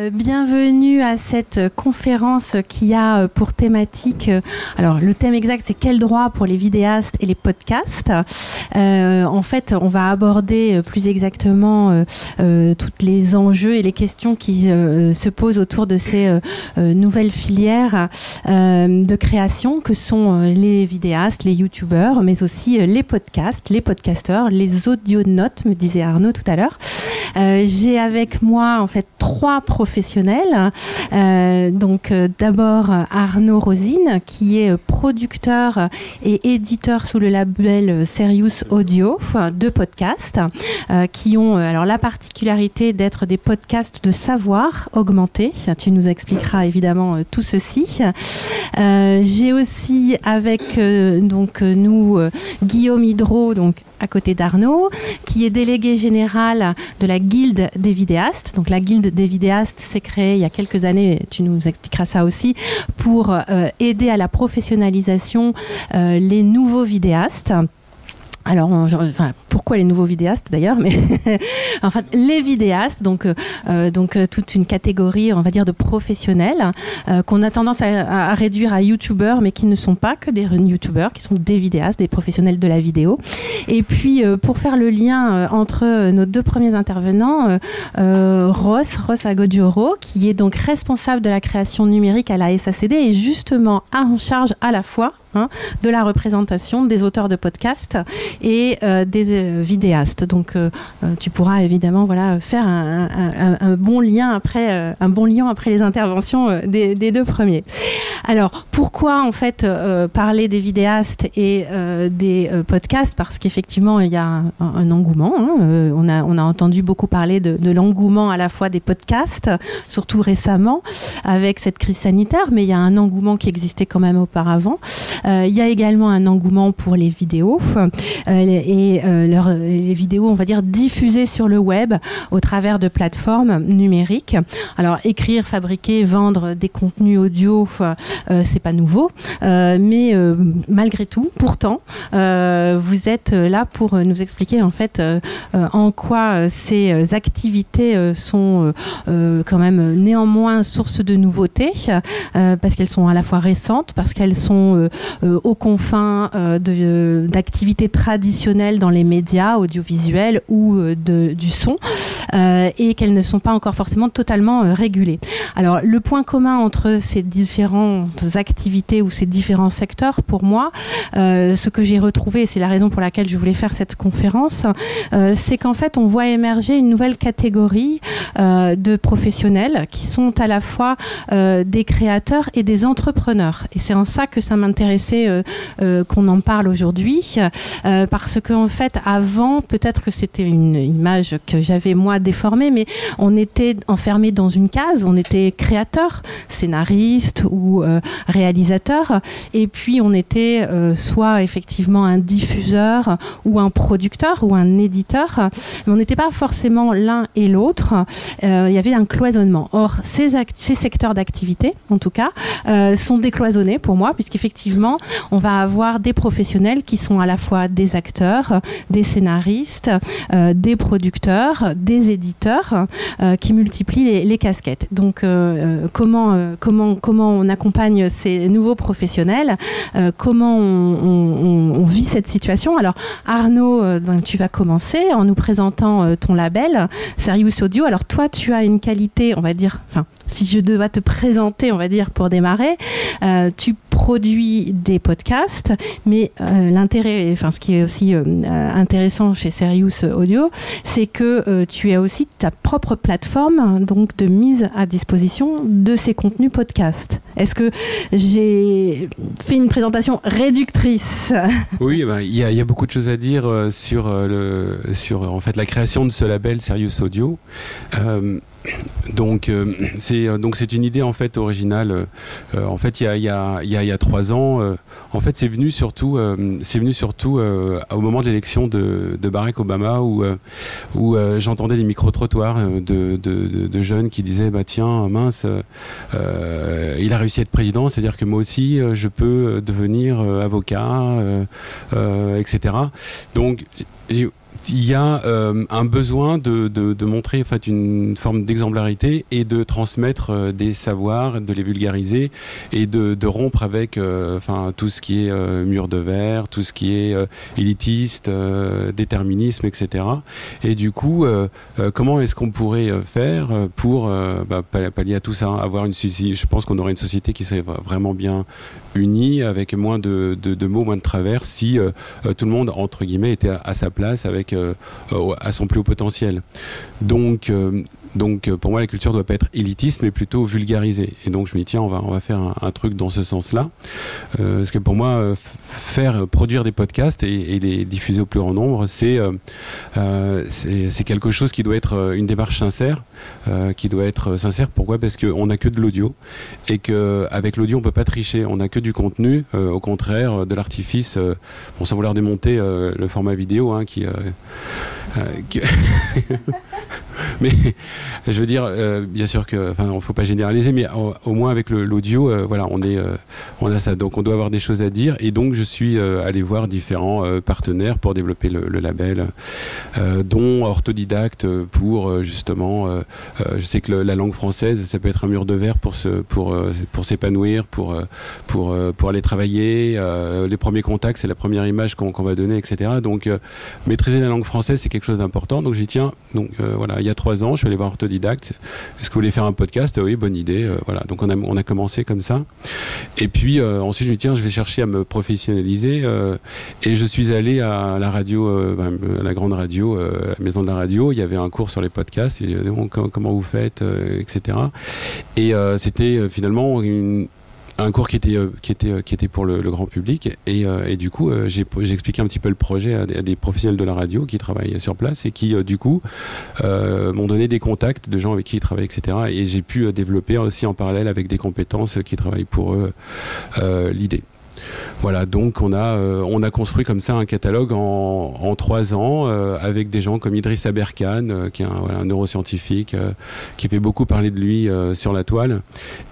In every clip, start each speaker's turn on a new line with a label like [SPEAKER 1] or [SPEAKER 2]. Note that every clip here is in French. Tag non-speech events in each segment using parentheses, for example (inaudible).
[SPEAKER 1] Euh, bienvenue à cette conférence qui a euh, pour thématique, euh, alors le thème exact c'est quel droit pour les vidéastes et les podcasts. en fait, on va aborder plus exactement toutes les enjeux et les questions qui se posent autour de ces nouvelles filières de création que sont les vidéastes, les youtubeurs, mais aussi les podcasts, les podcasteurs, les audionautes, me disait Arnaud tout à l'heure. J'ai avec moi en fait trois professionnels. Euh, donc euh, d'abord Arnaud Rosine, qui est producteur et éditeur sous le label Serious Audio de podcasts, euh, qui ont alors la particularité d'être des podcasts de savoir augmenté. Tu nous expliqueras évidemment tout ceci. J'ai aussi avec donc nous Guillaume Hydro, donc à côté d'Arnaud, qui est délégué général de la Guilde des vidéastes. Donc la Guilde des vidéastes s'est créée il y a quelques années, tu nous expliqueras ça aussi, pour euh, aider à la professionnalisation euh, les nouveaux vidéastes. Alors, enfin, pourquoi les nouveaux vidéastes d'ailleurs Mais (laughs) en fait, les vidéastes, donc, euh, euh, euh, toute une catégorie, on va dire, de professionnels qu'on a tendance à, réduire à youtubeurs, mais qui ne sont pas que des youtubeurs, qui sont des vidéastes, des professionnels de la vidéo. Et puis, pour faire le lien entre nos deux premiers intervenants, Ross, Ross qui est donc responsable de la création numérique à la SACD, et justement en charge à la fois Hein, de la représentation des auteurs de podcasts et euh, des euh, vidéastes. Donc, euh, tu pourras évidemment voilà faire un, bon lien après un bon lien après les interventions des, deux premiers. Alors, pourquoi en fait parler des vidéastes et des podcasts? Parce qu'effectivement, il y a un, engouement. Hein. on a on a entendu beaucoup parler de, de l'engouement à la fois des podcasts, surtout récemment avec cette crise sanitaire, mais il y a un engouement qui existait quand même auparavant. Euh, il y a également un engouement pour les vidéos euh, et euh, les vidéos, on va dire, diffusées sur le web au travers de plateformes numériques. Alors écrire, fabriquer, vendre des contenus audio, c'est pas nouveau, mais malgré tout, pourtant, vous êtes là pour nous expliquer en fait en quoi ces activités sont quand même néanmoins source de nouveautés parce qu'elles sont à la fois récentes, parce qu'elles sont aux confins euh, euh, d'activités traditionnelles dans les médias audiovisuels ou de, du son et qu'elles ne sont pas encore forcément totalement régulées. Alors le point commun entre ces différentes activités ou ces différents secteurs, pour moi, ce que j'ai retrouvé, et c'est la raison pour laquelle je voulais faire cette conférence, c'est qu'en fait on voit émerger une nouvelle catégorie de professionnels qui sont à la fois des créateurs et des entrepreneurs. Et c'est en ça que ça m'intéressait euh, euh, qu'on en parle aujourd'hui, euh, parce qu'en en fait, avant, peut-être que c'était une image que j'avais moi déformée, mais on était enfermé dans une case, on était créateur, scénariste ou réalisateur, et puis on était soit effectivement un diffuseur ou un producteur ou un éditeur, mais on n'était pas forcément l'un et l'autre. il y avait un cloisonnement. Or, ces, ces secteurs d'activité, en tout cas, sont décloisonnés pour moi, puisqu'effectivement, on va avoir des professionnels qui sont à la fois des acteurs, des scénaristes, euh, des producteurs, des éditeurs, euh, qui multiplient les, casquettes. Donc, euh, comment, comment, comment on accompagne ces nouveaux professionnels Comment on, vit cette situation Alors, Arnaud, ben, tu vas commencer en nous présentant ton label, Serious Audio. Alors, toi, tu as une qualité, on va dire, enfin, si je devais te présenter, on va dire, pour démarrer, tu produis des podcasts, mais euh, l'intérêt, enfin ce qui est aussi euh, intéressant chez Serious Audio, c'est que tu as aussi ta propre plateforme donc de mise à disposition de ces contenus podcasts. Est-ce que j'ai fait une présentation réductrice? (laughs)
[SPEAKER 2] Oui, ben, il y, a beaucoup de choses à dire sur le sur en fait la création de ce label Serious Audio. Donc euh, c'est euh, donc c'est une idée en fait originale. Euh, en fait il y a y a il y a, trois ans. en fait c'est venu surtout c'est venu surtout au moment de l'élection de, Barack Obama où où j'entendais des micro trottoirs de, de, de, jeunes qui disaient bah tiens mince il a réussi à être président c'est à dire que moi aussi je peux devenir avocat etc. Donc il y a euh, un besoin de, de, montrer en fait une forme d'exemplarité et de transmettre euh, des savoirs, de les vulgariser et de, rompre avec euh, tout ce qui est mur de verre, tout ce qui est élitiste, déterminisme, etc. Et du coup, comment est-ce qu'on pourrait faire pour bah, pallier à tout ça, avoir une je pense qu'on aurait une société qui serait vraiment bien unis avec moins de, de, mots, moins de travers, si euh, euh, tout le monde, entre guillemets, était à, sa place, avec, euh, à son plus haut potentiel. Donc, donc euh, pour moi, la culture doit pas être élitiste, mais plutôt vulgarisée. Et donc je me dis tiens, on va on va faire un, truc dans ce sens-là, euh, parce que pour moi, euh, faire produire des podcasts et, les diffuser au plus grand nombre, c'est c'est quelque chose qui doit être une démarche sincère, qui doit être sincère. Pourquoi? Parce qu'on n'a que de l'audio et que avec l'audio on peut pas tricher. On n'a que du contenu, au contraire de l'artifice. bon, sans vouloir démonter le format vidéo, hein, qui (laughs) mais je veux dire, euh, bien sûr que, enfin, faut pas généraliser, mais au, moins avec l'audio, euh, voilà, on est, euh, on a ça. Donc, on doit avoir des choses à dire. Et donc, je suis allé voir différents partenaires pour développer le, label, dont Orthodidacte pour justement, je sais que la langue française, ça peut être un mur de verre pour se, pour, pour s'épanouir, pour, pour, pour aller travailler. les premiers contacts, c'est la première image qu'on va donner, etc. Donc, maîtriser la langue française, c'est quelque chose d'important. Donc, j'y tiens. Donc, voilà, il y a trois ans, je suis allé voir Orthodidacte. Est-ce que vous voulez faire un podcast? Oui, bonne idée. Euh, voilà. Donc on a, on a commencé comme ça. Et puis euh, ensuite, je me dis tiens, je vais chercher à me professionnaliser. Euh, et je suis allé à la radio, ben, à la grande radio, à la maison de la radio. Il y avait un cours sur les podcasts. Comment vous faites, etc. Et c'était finalement une un cours qui était euh, euh, pour le, grand public. Et, euh, et du coup j'ai expliqué un petit peu le projet à des, professionnels de la radio qui travaillent sur place et qui du coup m'ont donné des contacts de gens avec qui ils travaillent etc et j'ai pu développer aussi en parallèle avec des compétences qui travaillent pour eux l'idée voilà, donc on a, euh, on a construit comme ça un catalogue en, trois ans euh, avec des gens comme Idriss Aberkan, euh, qui est un, neuroscientifique, qui fait beaucoup parler de lui sur la toile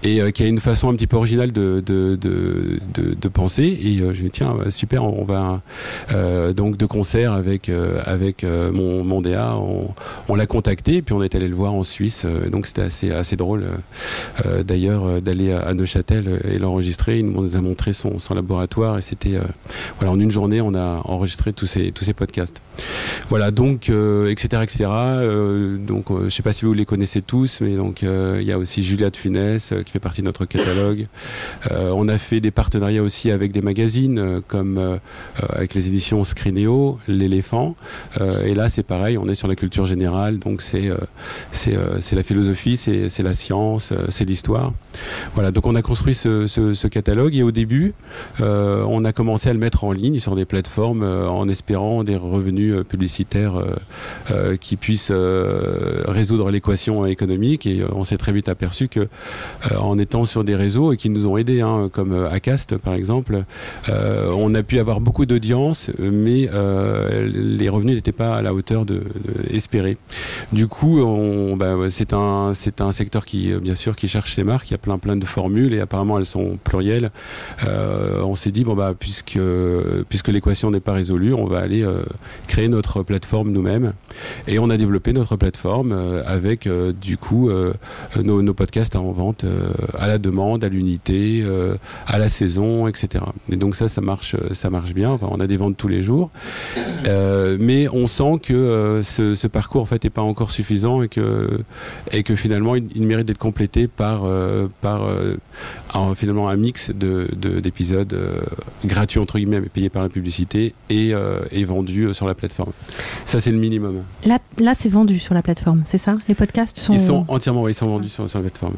[SPEAKER 2] et qui a une façon un petit peu originale de, de, de, penser. Et je me dis, tiens, super, on va donc de concert avec, avec mon, mon DA, on, on l'a contacté et puis on est allé le voir en Suisse. donc c'était assez, assez drôle d'ailleurs d'aller à, Neuchâtel et l'enregistrer. Il nous a montré son, son laboratoire et c'était euh, voilà en une journée on a enregistré tous ces tous ces podcasts. Voilà donc euh, etc etc. Euh, donc je sais pas si vous les connaissez tous mais donc il y a aussi Julia de Funès qui fait partie de notre catalogue. on a fait des partenariats aussi avec des magazines comme avec les éditions Scrineo, l'éléphant et là c'est pareil on est sur la culture générale donc c'est c'est c'est la philosophie c'est c'est la science c'est l'histoire. Voilà donc on a construit ce, catalogue et au début on a commencé à le mettre en ligne sur des plateformes euh, en espérant des revenus euh, publicitaires qui puissent résoudre l'équation économique. Et on s'est très vite aperçu que en étant sur des réseaux et qui nous ont aidés, hein, comme Acast par exemple, on a pu avoir beaucoup d'audience, mais les revenus n'étaient pas à la hauteur de, espérer. Du coup, bah, c'est un secteur qui bien sûr cherche ses marques. Il y a plein plein de formules et apparemment elles sont plurielles. Euh, on s'est dit bon bah puisque puisque l'équation n'est pas résolue, on va aller euh, créer notre plateforme nous-mêmes et on a développé notre plateforme euh, avec du coup nos, podcasts en vente à la demande, à l'unité, à la saison, etc. Et donc ça ça marche ça marche bien. on a des ventes tous les jours, mais on sent que ce, parcours en fait n'est pas encore suffisant et que et que finalement il, mérite d'être complété par par finalement un mix de d'épisodes euh, gratuit entre guillemets, mais payé par la publicité et, euh, vendu euh, sur la plateforme. Ça, c'est le minimum.
[SPEAKER 1] Là, là c'est vendu sur la plateforme, c'est ça? Les podcasts sont.
[SPEAKER 2] Ils sont entièrement, ils sont vendus sur, sur la plateforme.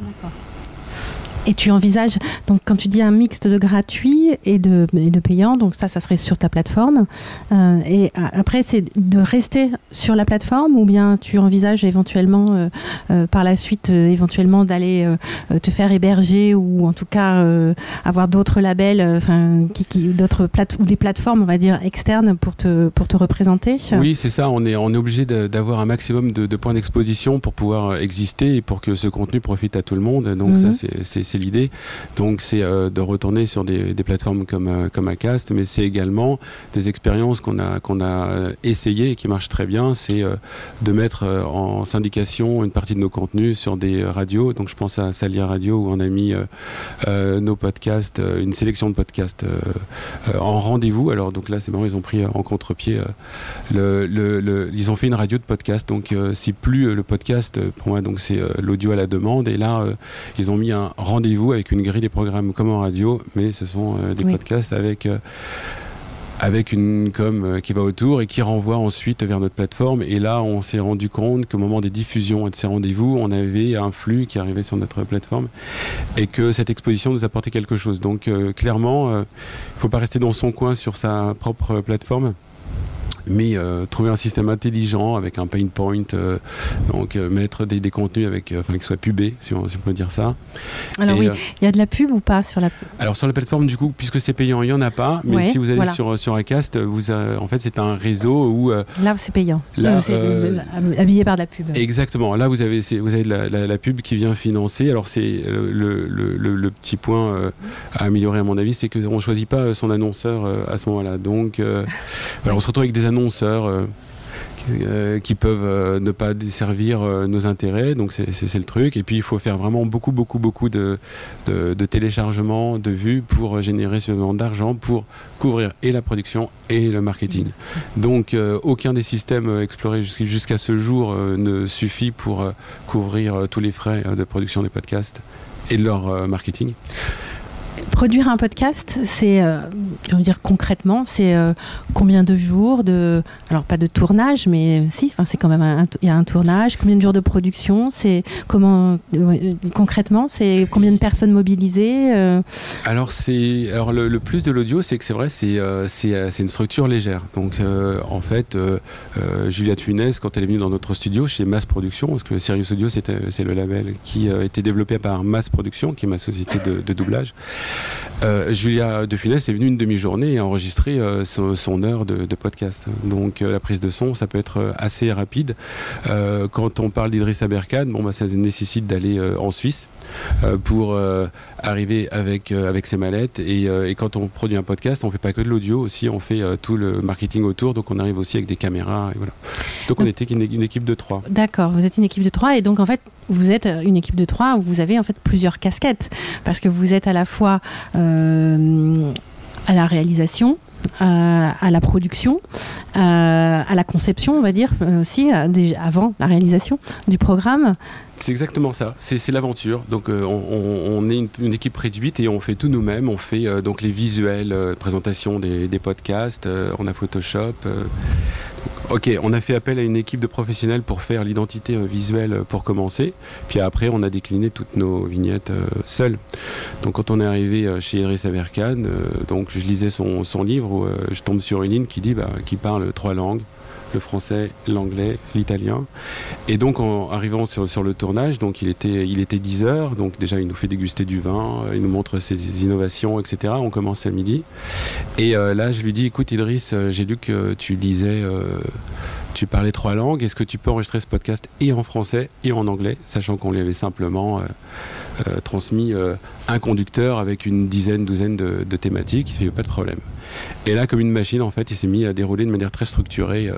[SPEAKER 1] Et tu envisages, donc quand tu dis un mixte de gratuit et de, et de payant, donc ça, ça serait sur ta plateforme. Euh, et après, c'est de rester sur la plateforme ou bien tu envisages éventuellement euh, euh, par la suite, éventuellement d'aller te faire héberger ou en tout cas avoir d'autres labels, enfin, qui, qui d'autres plate ou des plateformes, on va dire, externes pour te, pour te représenter?
[SPEAKER 2] Oui, c'est ça. On est, on est obligé d'avoir un maximum de, points d'exposition pour pouvoir exister et pour que ce contenu profite à tout le monde. Donc, ça, mhm. c'est c'est l'idée. Donc c'est de retourner sur des, plateformes comme comme Acast, mais c'est également des expériences qu'on a qu'on a essayées et qui marchent très bien. C'est de mettre en syndication une partie de nos contenus sur des radios. Donc je pense à Salia Radio où on a mis nos podcasts, une sélection de podcasts en rendez-vous. Alors donc là c'est marrant, ils ont pris en contre-pied. le, ils ont fait une radio de podcast. Donc c'est plus le podcast pour moi. Donc c'est l'audio à la demande. Et là ils ont mis un rendez-vous avec une grille des programmes comme en radio, mais ce sont des podcasts avec avec une com euh, qui va autour et qui renvoie ensuite vers notre plateforme. Et là, on s'est rendu compte qu'au moment des diffusions et de ces rendez-vous, on avait un flux qui arrivait sur notre plateforme et que cette exposition nous apportait quelque chose. Donc, euh, clairement, euh, il ne faut pas rester dans son coin sur sa propre plateforme mais euh, trouver un système intelligent avec un pain point, euh, donc euh, mettre des, des, contenus avec, enfin, qui soient pubés, si on, si on, peut dire ça.
[SPEAKER 1] Alors oui, il y a de la pub ou pas sur la
[SPEAKER 2] Alors sur la plateforme, du coup, puisque c'est payant, il n'y en a pas, mais si vous allez sur, sur Acast, vous, en fait, c'est un réseau où...
[SPEAKER 1] là, c'est payant. Là, c'est habillé par de la pub.
[SPEAKER 2] Exactement. Là, vous avez, vous avez de la, la, pub qui vient financer. Alors c'est le, le, le, petit point à améliorer, à mon avis, c'est qu'on ne choisit pas son annonceur à ce moment-là. Donc, (laughs) alors, on se retrouve avec des annonceurs euh, euh, qui peuvent euh, ne pas desservir nos intérêts. Donc c'est le truc. Et puis il faut faire vraiment beaucoup, beaucoup, beaucoup de, de, téléchargements, de vues pour générer suffisamment d'argent pour couvrir et la production et le marketing. Donc aucun des systèmes explorés jusqu'à ce jour ne suffit pour couvrir tous les frais de production des podcasts et de leur marketing.
[SPEAKER 1] Produire un podcast, c'est, euh, je veux dire concrètement, c'est euh, combien de jours de, alors pas de tournage, mais si, enfin c'est quand même il y a un tournage. Combien de jours de production C'est comment euh, concrètement, c'est combien de personnes mobilisées
[SPEAKER 2] Alors c'est, alors le, plus de l'audio, c'est que c'est vrai, c'est c'est une structure légère. Donc en fait, Julia Tunes, quand elle est venue dans notre studio chez Mass Production, parce que Sirius Audio c'est le label qui a été développé par Mass Production, qui est ma société de doublage. Euh, Julia De Funès est venue une demi-journée et a enregistré euh, son, heure de, podcast. Donc euh, la prise de son, ça peut être assez rapide. quand on parle d'Idriss Aberkan, bon, bah, ça nécessite d'aller en Suisse pour arriver avec, avec ses mallettes. Et, quand on produit un podcast, on fait pas que de l'audio aussi, on fait tout le marketing autour. Donc on arrive aussi avec des caméras. Et voilà. Donc on était une, une équipe de trois.
[SPEAKER 1] D'accord, vous êtes une équipe de trois et donc en fait vous êtes une équipe de trois où vous avez en fait plusieurs casquettes parce que vous êtes à la fois euh, à la réalisation, à, la production, à la conception, on va dire aussi, avant la réalisation du programme.
[SPEAKER 2] C'est exactement ça, c'est l'aventure. Donc euh, on, est une, équipe réduite et on fait tout nous-mêmes. On fait euh, donc les visuels, présentation des, des podcasts, on a Photoshop. Ok, on a fait appel à une équipe de professionnels pour faire l'identité euh, visuelle euh, pour commencer. Puis après, on a décliné toutes nos vignettes euh, seuls. Donc quand on est arrivé chez Iris Averkan, donc je lisais son, livre, où, je tombe sur une ligne qui dit, bah, qui parle trois langues le français, l'anglais, l'italien. Et donc en arrivant sur, sur, le tournage, donc il était, il était 10 heures, donc déjà il nous fait déguster du vin, il nous montre ses innovations, etc. On commence à midi. Et euh, là je lui dis, écoute Idriss, euh, j'ai lu que tu disais... Euh, tu parlais trois langues, est-ce que tu peux enregistrer ce podcast et en français et en anglais, sachant qu'on lui avait simplement transmis un conducteur avec une dizaine, douzaine de, thématiques, il n'y a pas de problème. Et là, comme une machine, en fait, il s'est mis à dérouler de manière très structurée euh,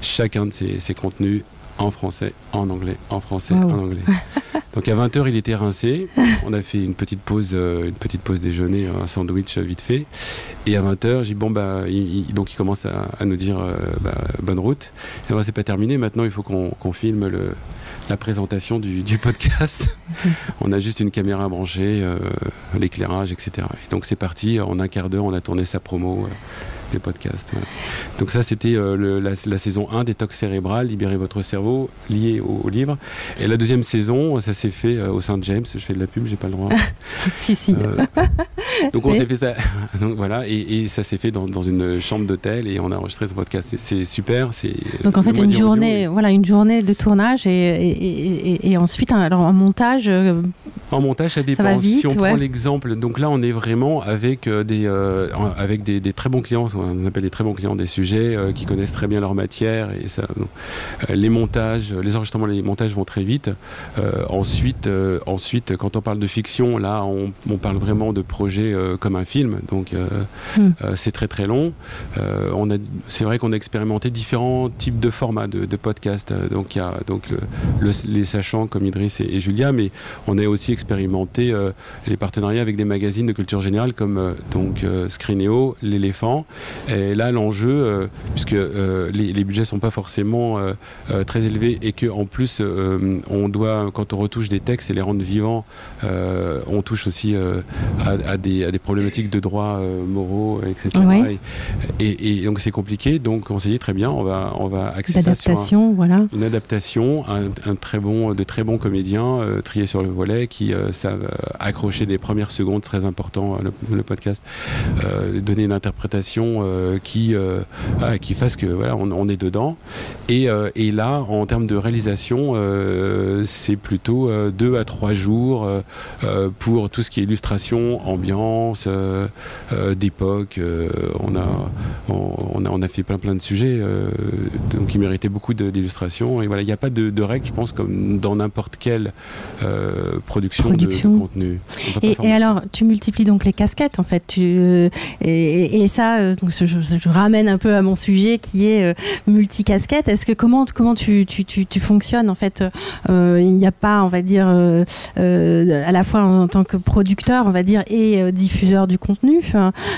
[SPEAKER 2] chacun de ses, contenus en français, en anglais, en français, en anglais. (laughs) Donc à 20h, il était rincé. On a fait une petite pause, euh, une petite pause déjeuner, un sandwich vite fait. Et à 20h, j'ai bon bah, il, donc il commence à, nous dire euh, bah, bonne route. Et c'est pas terminé. Maintenant, il faut qu'on filme le, la présentation du, podcast. (laughs) on a juste une caméra branchée, euh, l'éclairage, etc. Et donc c'est parti, en un quart d'heure, on a tourné sa promo. Euh, des podcasts. Donc ça, c'était euh, la, saison 1, détox cérébral, libérer votre cerveau, lié au, livre. Et la deuxième saison, ça s'est fait au Saint James. Je fais de la pub, j'ai pas le droit. (laughs)
[SPEAKER 1] si, si.
[SPEAKER 2] donc on s'est fait ça. (laughs) donc voilà, et, ça s'est fait dans, une chambre d'hôtel et on a enregistré ce podcast. C'est super. C'est
[SPEAKER 1] donc en fait une journée, voilà, une journée de tournage et, et, ensuite un, alors un montage
[SPEAKER 2] En montage, ça dépend.
[SPEAKER 1] vite,
[SPEAKER 2] si on
[SPEAKER 1] ouais.
[SPEAKER 2] prend l'exemple, donc là, on est vraiment avec euh, des, euh, avec des, des très bons clients, on appelle des très bons clients des sujets euh, qui connaissent très bien leur matière et ça. euh, les montages, les enregistrements, les montages vont très vite. Ensuite, ensuite, quand on parle de fiction, là, on, on parle vraiment de projets comme un film, donc
[SPEAKER 1] Hmm.
[SPEAKER 2] c'est très très long. On a, c'est vrai qu'on a expérimenté différents types de formats de, de podcasts. Donc il y a donc le- le- les sachants comme Idriss et, et Julia, mais on a aussi expérimenté euh, les partenariats avec des magazines de culture générale comme euh, donc euh, Screenéo, l'éléphant. Et là l'enjeu, puisque les, les budgets sont pas forcément très élevés et que en plus on doit quand on retouche des textes et les rendre vivants, on touche aussi à, à des, à des problématiques de droits moraux, etc.
[SPEAKER 1] Ouais.
[SPEAKER 2] Et, et- et donc c'est compliqué. Donc on s'est dit très bien, on va on va axer ça sur un-
[SPEAKER 1] D'adaptation, voilà.
[SPEAKER 2] une adaptation, un, un très bon, de très bons comédiens triés sur le volet qui euh, euh, accrocher des premières secondes, très important euh, le, podcast, donner une interprétation qui ah, qui fasse que voilà on, on est dedans. Et, et là, en termes de réalisation, c'est plutôt deux à trois jours pour tout ce qui est illustration, ambiance, d'époque. on a on, a on a fait plein plein de sujets euh, donc qui méritaient beaucoup d'illustrations. Et voilà, il n'y a pas de, de règles, je pense, comme dans n'importe quelle production,
[SPEAKER 1] Production.
[SPEAKER 2] De, contenu.
[SPEAKER 1] Et, alors, tu multiplies donc les casquettes, en fait. Tu, euh, et, et ça, euh, donc, je, ramène un peu à mon sujet qui est euh, multicasquette. Est-ce que comment, comment tu, tu, tu, tu fonctionnes En fait, il n'y a pas, on va dire, à la fois en tant que producteur, on va dire, et diffuseur du contenu.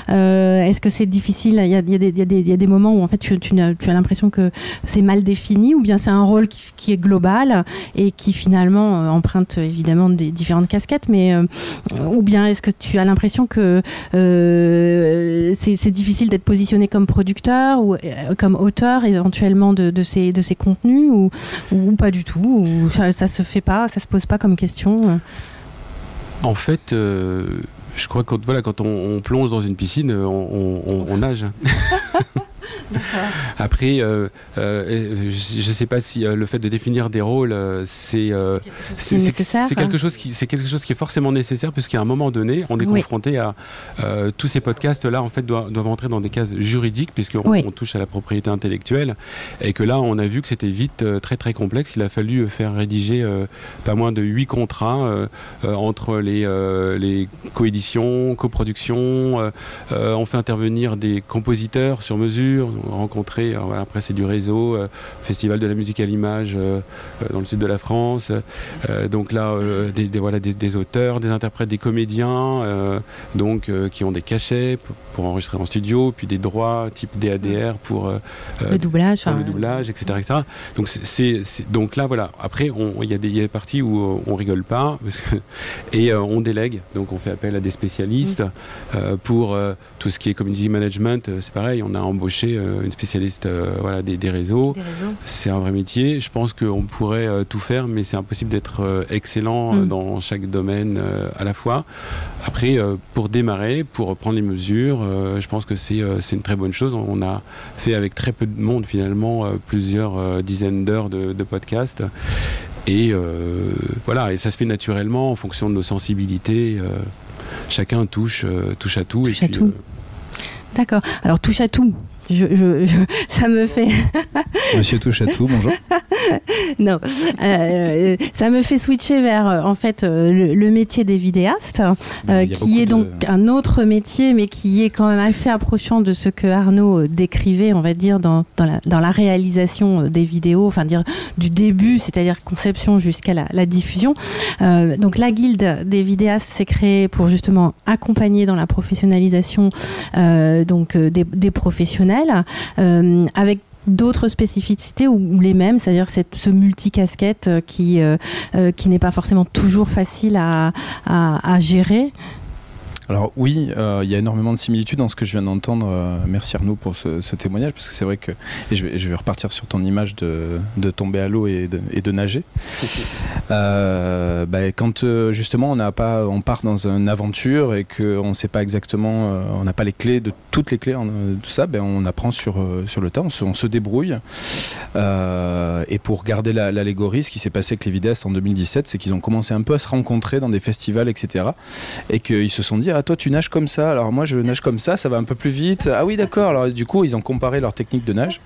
[SPEAKER 1] Euh, Est-ce que c'est difficile? Il y a, y a des- y des- y a des moments où, en fait, tu, tu as l'impression que c'est mal défini, ou bien c'est un rôle qui, qui est global et qui finalement emprunte évidemment des différentes casquettes, mais euh, ou bien est-ce que tu as l'impression que euh, c'est difficile d'être positionné comme producteur ou euh, comme auteur éventuellement de, de ces, de ces contenus ou, ou pas du tout ou ça, ça se fait pas, ça se pose pas comme question.
[SPEAKER 2] En fait, je crois que quand, voilà, quand on, on plonge dans une piscine, on, on- on nage. (laughs) Après, euh, euh, je ne sais pas si euh, le fait de définir des rôles, c'est quelque chose qui c'est quelque chose qui est forcément nécessaire puisqu'à un moment donné, on est
[SPEAKER 1] Oui.
[SPEAKER 2] confronté à tous ces podcasts là en fait doivent, doivent entrer dans des cases juridiques puisqu'on
[SPEAKER 1] Oui.
[SPEAKER 2] on touche à la propriété intellectuelle et que là on a vu que c'était vite très très complexe. Il a fallu faire rédiger pas moins de huit contrats entre les les coéditions, coproductions. on fait intervenir des compositeurs sur mesure, rencontrer. alors voilà, après c'est du réseau, euh, festival de la musique à l'image euh, euh, dans le sud de la France. Euh, donc là, euh, des, des- voilà, des, des auteurs, des interprètes, des comédiens, euh, donc euh, qui ont des cachets pour, pour enregistrer en studio, puis des droits type DADR pour euh, euh,
[SPEAKER 1] le doublage.
[SPEAKER 2] pour le doublage, etc., etc. Donc c'est- donc là voilà. Après, il y a des y a des parties où euh, on rigole pas (laughs) parce que- et euh, on délègue. Donc on fait appel à des spécialistes euh, pour euh, tout ce qui est community management. euh, c'est pareil. On a embauché euh, une spécialiste euh, voilà des, des réseaux.
[SPEAKER 1] des réseaux.
[SPEAKER 2] C'est un vrai métier. Je pense qu'on pourrait euh, tout faire, mais c'est impossible d'être excellent
[SPEAKER 1] Mm.
[SPEAKER 2] dans chaque domaine à la fois. Après, pour démarrer, pour prendre les mesures, je pense que c'est une très bonne chose. On a fait avec très peu de monde finalement plusieurs dizaines d'heures de, de podcasts. Et euh, voilà, et ça se fait naturellement en fonction de nos sensibilités. euh, chacun touche, euh, touche à tout.
[SPEAKER 1] Touche
[SPEAKER 2] et
[SPEAKER 1] à
[SPEAKER 2] puis,
[SPEAKER 1] tout. D'accord. Alors touche à tout. Je, je- je- (laughs) ça me fait (laughs)
[SPEAKER 3] Monsieur touche à tout, bonjour. (laughs)
[SPEAKER 1] non, Euh, ça me fait switcher vers euh, en fait euh, le, le métier des vidéastes, euh, qui est
[SPEAKER 3] de-
[SPEAKER 1] donc un autre métier, mais qui est quand même assez approchant de ce que Arnaud euh, décrivait, on va dire, dans, dans, la, dans la réalisation euh, des vidéos, enfin dire du début, c'est-à-dire conception jusqu'à la, la diffusion. Euh, donc la guilde des vidéastes s'est créée pour justement accompagner dans la professionnalisation euh, donc euh, des, des professionnels, euh, avec d'autres spécificités ou, les mêmes, c'est-à-dire ce multicasquette euh, qui, euh, qui n'est pas forcément toujours facile à gérer.
[SPEAKER 3] Alors oui, euh, il y a énormément de similitudes dans ce que je viens d'entendre. Euh, merci Arnaud pour ce, témoignage, parce que c'est vrai que, et je vais, repartir sur ton image de, tomber à l'eau et de, nager. (laughs) Euh, bah, quand justement on, n'a pas, on part dans une aventure et qu'on ne sait pas exactement, on n'a pas les clés de toutes les clés, de tout ça, ben, on apprend sur, sur le tas, on se, débrouille. et pour garder l'allégorie, ce qui s'est passé avec les vidéastes en 2017, c'est qu'ils ont commencé un peu à se rencontrer dans des festivals, etc. Et qu'ils se sont dit, ah toi tu nages comme ça, alors moi je nage comme ça, ça va un peu plus vite. Ah oui d'accord, alors du coup ils ont comparé leur technique de nage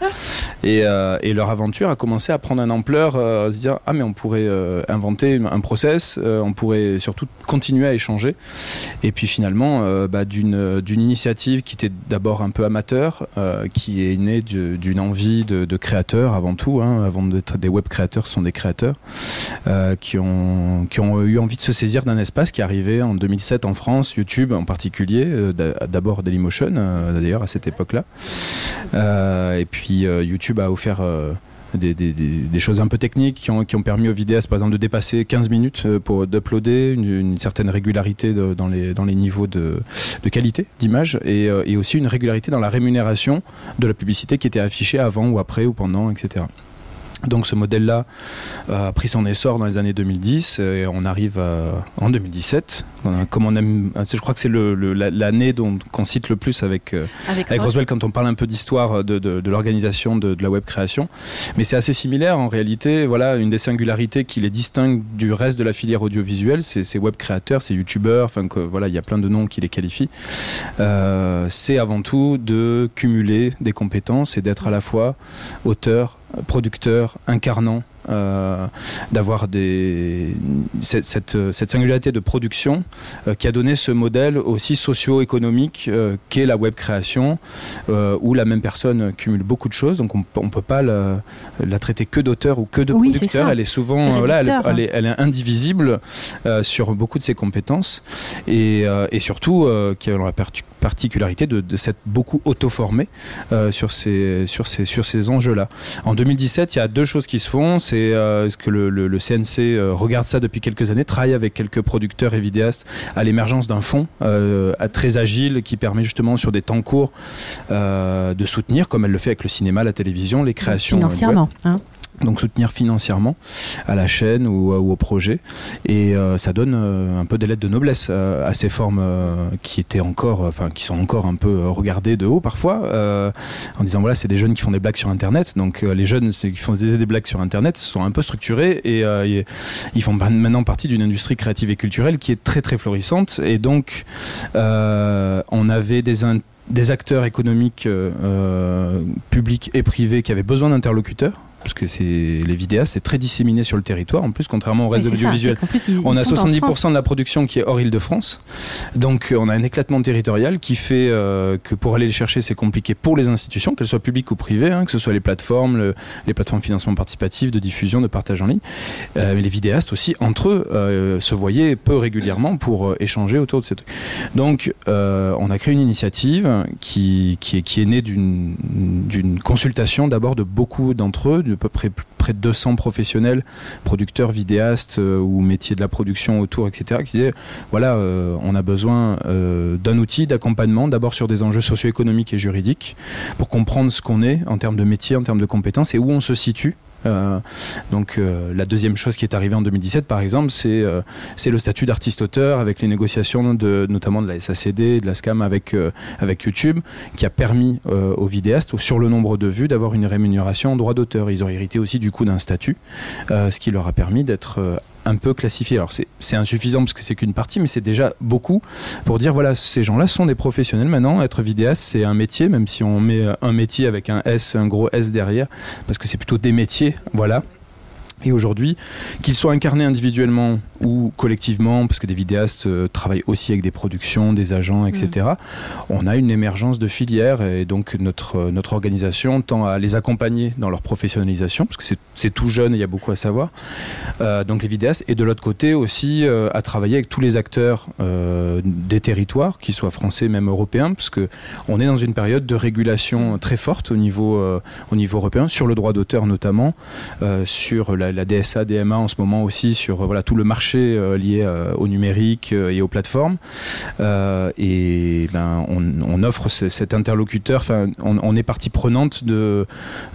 [SPEAKER 3] et, euh, leur aventure a commencé à prendre une ampleur, euh, se dire ah mais on pourrait euh, inventer un process, on pourrait surtout continuer à échanger. Et puis finalement bah, d'une initiative qui était d'abord un peu amateur, qui est née d'une envie de, de, créateurs avant tout, hein, avant d'être des web créateurs, ce sont des créateurs qui, ont, qui ont eu envie de se saisir d'un espace qui arrivait en 2007 en France, YouTube en particulier, euh, d'abord Dailymotion euh, d'ailleurs à cette époque-là. Euh, et puis YouTube a offert des, choses un peu techniques qui ont, permis aux vidéastes, par exemple, de dépasser 15 minutes pour d'uploader, une, certaine régularité dans, les, niveaux de, qualité d'image et, aussi une régularité dans la rémunération de la publicité qui était affichée avant ou après ou pendant, etc. Donc ce modèle-là euh, a pris son essor dans les années 2010 et on arrive en 2017. Comme on aime, je crois que c'est l'année qu'on cite le plus avec, euh, avec, Roswell quand on parle un peu d'histoire de, l'organisation de, la web création. Mais c'est assez similaire en réalité. Voilà, une des singularités qui les distingue du reste de la filière audiovisuelle, c'est ces web créateurs, ces youtubeurs, enfin voilà, il y a plein de noms qui les qualifient. Euh, c'est avant tout de cumuler des compétences et d'être à la fois auteur, producteur incarnant euh, d'avoir des cette, cette, singularité de production euh, qui a donné ce modèle aussi socio-économique euh, qu'est la web création où la même personne cumule beaucoup de choses. Donc on, ne peut pas la, traiter que d'auteur ou que de producteur. elle est souvent voilà, elle, elle, est, elle, est, indivisible sur beaucoup de ses compétences. Et, et surtout qui a la particularité de, de s'être beaucoup auto-formé sur ces, sur ces, sur ces enjeux-là. En 2017, il y a deux choses qui se font. C'est euh, est-ce que le, CNC euh, regarde ça depuis quelques années, travaille avec quelques producteurs et vidéastes à l'émergence d'un fonds euh, très agile qui permet justement sur des temps courts de soutenir, comme elle le fait avec le cinéma, la télévision, les créations.
[SPEAKER 1] Financièrement. Hein
[SPEAKER 3] donc soutenir financièrement à la chaîne ou, au projet. Et euh, ça donne euh, un peu des lettres de noblesse euh, à ces formes qui étaient encore enfin qui sont encore un peu regardées de haut parfois en disant voilà c'est des jeunes qui font des blagues sur internet. Donc les jeunes qui font des, blagues sur internet sont un peu structurés et ils font maintenant partie d'une industrie créative et culturelle qui est très très florissante. Et donc on avait des acteurs économiques publics et privés qui avaient besoin d'interlocuteurs parce que c'est les vidéastes, c'est très disséminé sur le territoire. En plus, contrairement au reste de l'audiovisuel, on a 70% de la production qui est hors Île-de-France. Donc, on a un éclatement territorial qui fait euh, que pour aller les chercher, c'est compliqué pour les institutions, qu'elles soient publiques ou privées, hein, que ce soit les plateformes, les plateformes de financement participatif, de diffusion, de partage en ligne. Euh, mais les vidéastes aussi, entre eux, euh, se voyaient peu régulièrement pour échanger autour de ces trucs. Donc, on a créé une initiative qui, qui, est, qui est née d'une consultation d'abord de beaucoup d'entre eux, à peu près près de 200 professionnels, producteurs, vidéastes euh, ou métiers de la production autour, etc., qui disaient voilà, euh, on a besoin euh, d'un outil d'accompagnement, d'abord sur des enjeux socio-économiques et juridiques, pour comprendre ce qu'on est en termes de métier, en termes de compétences et où on se situe donc euh, la deuxième chose qui est arrivée en 2017 par exemple c'est euh, le statut d'artiste-auteur avec les négociations de, notamment de la SACD de la SCAM avec, avec YouTube qui a permis aux vidéastes sur le nombre de vues d'avoir une rémunération en droit d'auteur. Ils ont hérité aussi du coup d'un statut ce qui leur a permis d'être un peu classifié. Alors c'est insuffisant parce que c'est qu'une partie, mais c'est déjà beaucoup pour dire voilà, ces gens-là sont des professionnels maintenant. Être vidéaste, c'est un métier, même si on met un métier avec un S, un gros S derrière, parce que c'est plutôt des métiers, voilà. Et aujourd'hui, qu'ils soient incarnés individuellement ou collectivement, parce que des vidéastes euh, travaillent aussi avec des productions, des agents, etc., mm. on a une émergence de filières et donc notre, euh, notre organisation tend à les accompagner dans leur professionnalisation, parce que c'est tout jeune et il y a beaucoup à savoir. Euh, donc les vidéastes, et de l'autre côté aussi à travailler avec tous les acteurs des territoires, qu'ils soient français, même européens, parce qu'on est dans une période de régulation très forte au niveau, au niveau européen, sur le droit d'auteur notamment, sur la la, DSA, DMA en ce moment aussi sur voilà, tout le marché lié au numérique et aux plateformes. et ben, on, offre cet interlocuteur, on, on est partie prenante de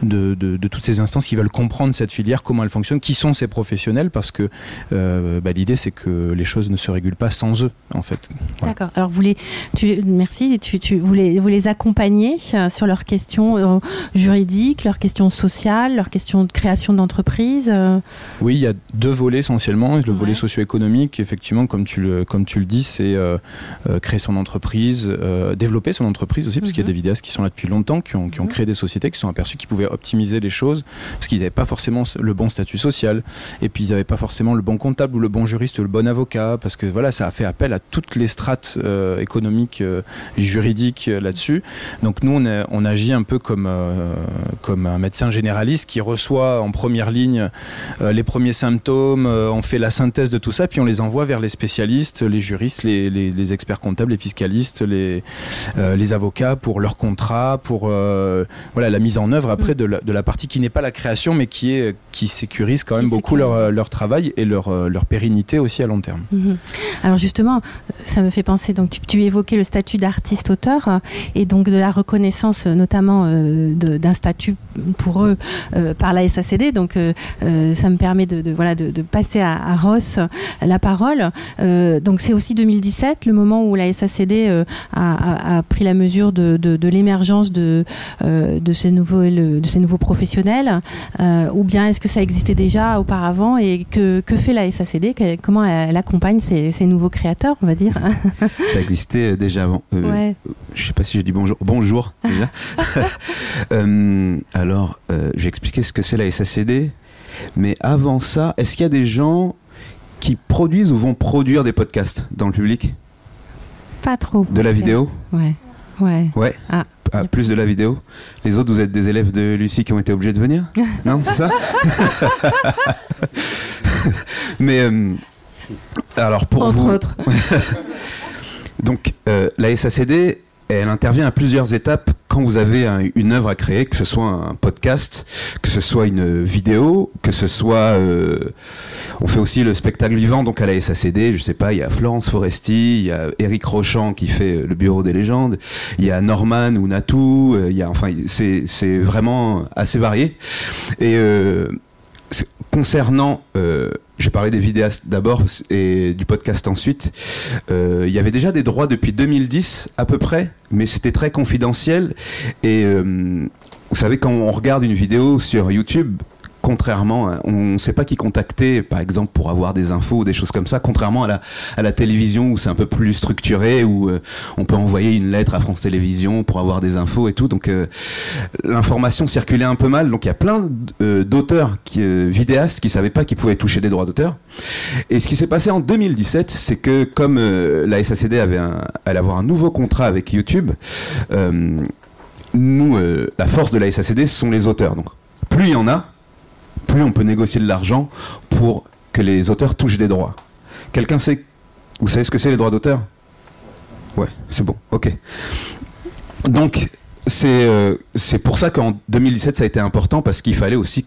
[SPEAKER 3] de, de, toutes ces instances qui veulent comprendre cette filière, comment elle fonctionne, qui sont ces professionnels, parce que bah, l'idée c'est que les choses ne se régulent pas sans eux, en fait.
[SPEAKER 1] D'accord. Alors, vous les, tu, merci. Tu, tu, vous, les, vous les accompagnez sur leurs questions juridiques, leurs questions sociales, leurs questions de création d'entreprise
[SPEAKER 3] Oui, il y a deux volets essentiellement. Le volet socio-économique, effectivement, comme tu le, comme tu le dis, c'est créer son entreprise, développer son entreprise aussi, parce qu'il y a mhm. des vidéastes qui sont là depuis longtemps, qui ont, qui ont mhm. créé des sociétés, qui sont aperçus qu'ils pouvaient optimiser les choses, parce qu'ils n'avaient pas forcément le bon statut social, et puis ils n'avaient pas forcément le bon comptable ou le bon juriste ou le bon avocat, parce que voilà, ça a fait appel à toutes les strates euh, économiques et euh, juridiques euh, là-dessus. Donc nous, on, on, agit un peu comme, comme un médecin généraliste qui reçoit en première ligne les premiers symptômes, on fait la synthèse de tout ça, puis on les envoie vers les spécialistes, les juristes, les, les, experts comptables, les fiscalistes, les, les avocats pour leur contrat, pour voilà, la mise en œuvre après mm. de, la, de la partie qui n'est pas la création, mais qui, est, qui sécurise quand même beaucoup leur, leur travail et leur, leur pérennité aussi à long terme.
[SPEAKER 1] Mm-hmm. Alors justement, ça me fait penser, donc tu, évoquais le statut d'artiste-auteur euh, et donc de la reconnaissance euh, notamment euh, d'un statut pour eux par la SACD. Donc ça me permet de, voilà, de, passer à, Ross la parole. donc c'est aussi 2017, le moment où la SACD a, pris la mesure de, l'émergence de, de, ces nouveaux, de ces nouveaux professionnels. ou bien est-ce que ça existait déjà auparavant et que, que fait la SACD Comment elle accompagne ces, ces nouveaux créateurs, on va dire? (laughs)
[SPEAKER 4] Ça existait euh, déjà avant. Euh, je ne sais pas si j'ai dit bonjour. Bonjour déjà. (laughs) (laughs) Euh, alors, j'ai expliqué ce que c'est la SACD. Mais avant ça, est-ce qu'il y a des gens qui produisent ou vont produire des podcasts dans le public
[SPEAKER 1] Pas trop.
[SPEAKER 4] De la vidéo
[SPEAKER 1] Ouais. Ouais.
[SPEAKER 4] Ouais. Ah. ah plus de la vidéo. Les autres, vous êtes des élèves de Lucie qui ont été obligés de venir (laughs) Non, c'est ça (laughs) Mais alors pour
[SPEAKER 1] Entre
[SPEAKER 4] vous,
[SPEAKER 1] autres. (laughs)
[SPEAKER 4] donc euh, la SACD, elle intervient à plusieurs étapes quand vous avez une œuvre à créer, que ce soit un podcast, que ce soit une vidéo, que ce soit, euh, on fait aussi le spectacle vivant, donc à la SACD, je sais pas, il y a Florence Foresti, il y a Eric Rochant qui fait le Bureau des légendes, il y a Norman ou Natou, euh, il y a, enfin, c'est vraiment assez varié. Et concernant j'ai parlé des vidéastes d'abord et du podcast ensuite. Euh, il y avait déjà des droits depuis 2010 à peu près, mais c'était très confidentiel. Et euh, vous savez, quand on regarde une vidéo sur YouTube, contrairement, on ne sait pas qui contacter, par exemple, pour avoir des infos ou des choses comme ça, contrairement à la, télévision où c'est un peu plus structuré, où euh, on peut envoyer une lettre à France Télévisions pour avoir des infos et tout. Donc euh, l'information circulait un peu mal. Donc il y a plein euh, d'auteurs, vidéastes, qui savaient pas qu'ils pouvaient toucher des droits d'auteur. Et ce qui s'est passé en 2017, c'est que comme la SACD avait un, allait avoir un nouveau contrat avec YouTube, la force de la SACD, ce sont les auteurs. Donc plus il y en a, plus on peut négocier de l'argent pour que les auteurs touchent des droits. Quelqu'un sait, vous savez ce que c'est les droits d'auteur? Ouais, c'est bon, ok. Donc, c'est euh, pour ça qu'en 2017 ça a été important parce qu'il fallait aussi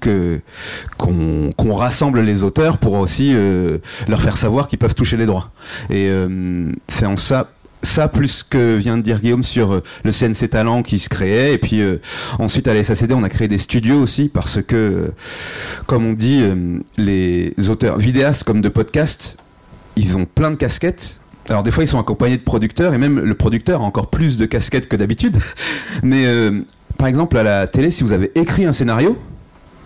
[SPEAKER 4] qu'on rassemble les auteurs pour aussi euh, leur faire savoir qu'ils peuvent toucher des droits. Et euh, c'est en ça ça plus que vient de dire Guillaume sur euh, le CNC Talent qui se créait. Et puis euh, ensuite à la SACD on a créé des studios aussi parce que euh, comme on dit les auteurs vidéastes comme de podcasts ils ont plein de casquettes. Alors des fois ils sont accompagnés de producteurs et même le producteur a encore plus de casquettes que d'habitude. (laughs) Mais par exemple à la télé si vous avez écrit un scénario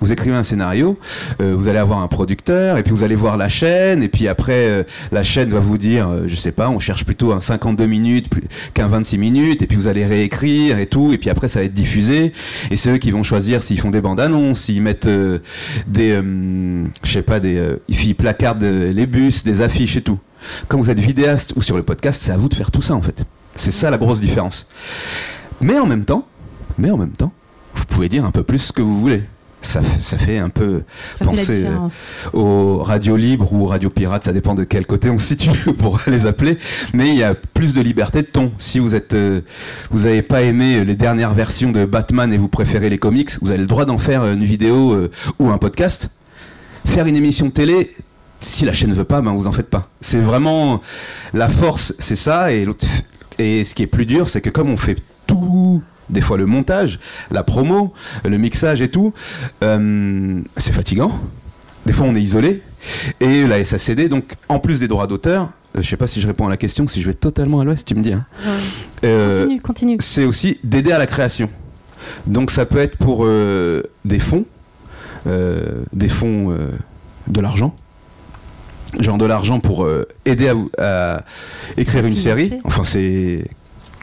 [SPEAKER 4] vous écrivez un scénario, euh, vous allez avoir un producteur, et puis vous allez voir la chaîne, et puis après, euh, la chaîne va vous dire, euh, je sais pas, on cherche plutôt un 52 minutes qu'un 26 minutes, et puis vous allez réécrire et tout, et puis après ça va être diffusé, et c'est eux qui vont choisir s'ils font des bandes annonces, s'ils mettent des, je sais pas, des, ils placardent les bus, des affiches et tout. Quand vous êtes vidéaste ou sur le podcast, c'est à vous de faire tout ça en fait. C'est ça la grosse différence. Mais en même temps, mais en même temps, vous pouvez dire un peu plus ce que vous voulez ça, ça, fait un peu penser aux radios libres ou aux radios pirates, ça dépend de quel côté on se situe (laughs) pour les appeler, mais il y a plus de liberté de ton. Si vous êtes, euh, vous n'avez pas aimé les dernières versions de Batman et vous préférez les comics, vous avez le droit d'en faire une vidéo euh, ou un podcast. faire une émission de télé, si la chaîne veut pas, ben vous en faites pas. C'est vraiment la force, c'est ça. Et, l'autre- et ce qui est plus dur, c'est que comme on fait tout, des fois le montage, la promo, le mixage et tout, euh, c'est fatigant. Des fois, on est isolé. Et la SACD, donc en plus des droits d'auteur, euh, je sais pas si je réponds à la question, si je vais totalement à l'ouest, tu me dis. hein. Euh,
[SPEAKER 1] Continue, continue.
[SPEAKER 4] c'est aussi d'aider à la création. Donc ça peut être pour euh, des fonds, euh, des fonds de l'argent, genre de l'argent pour aider à, à écrire une série. Enfin c'est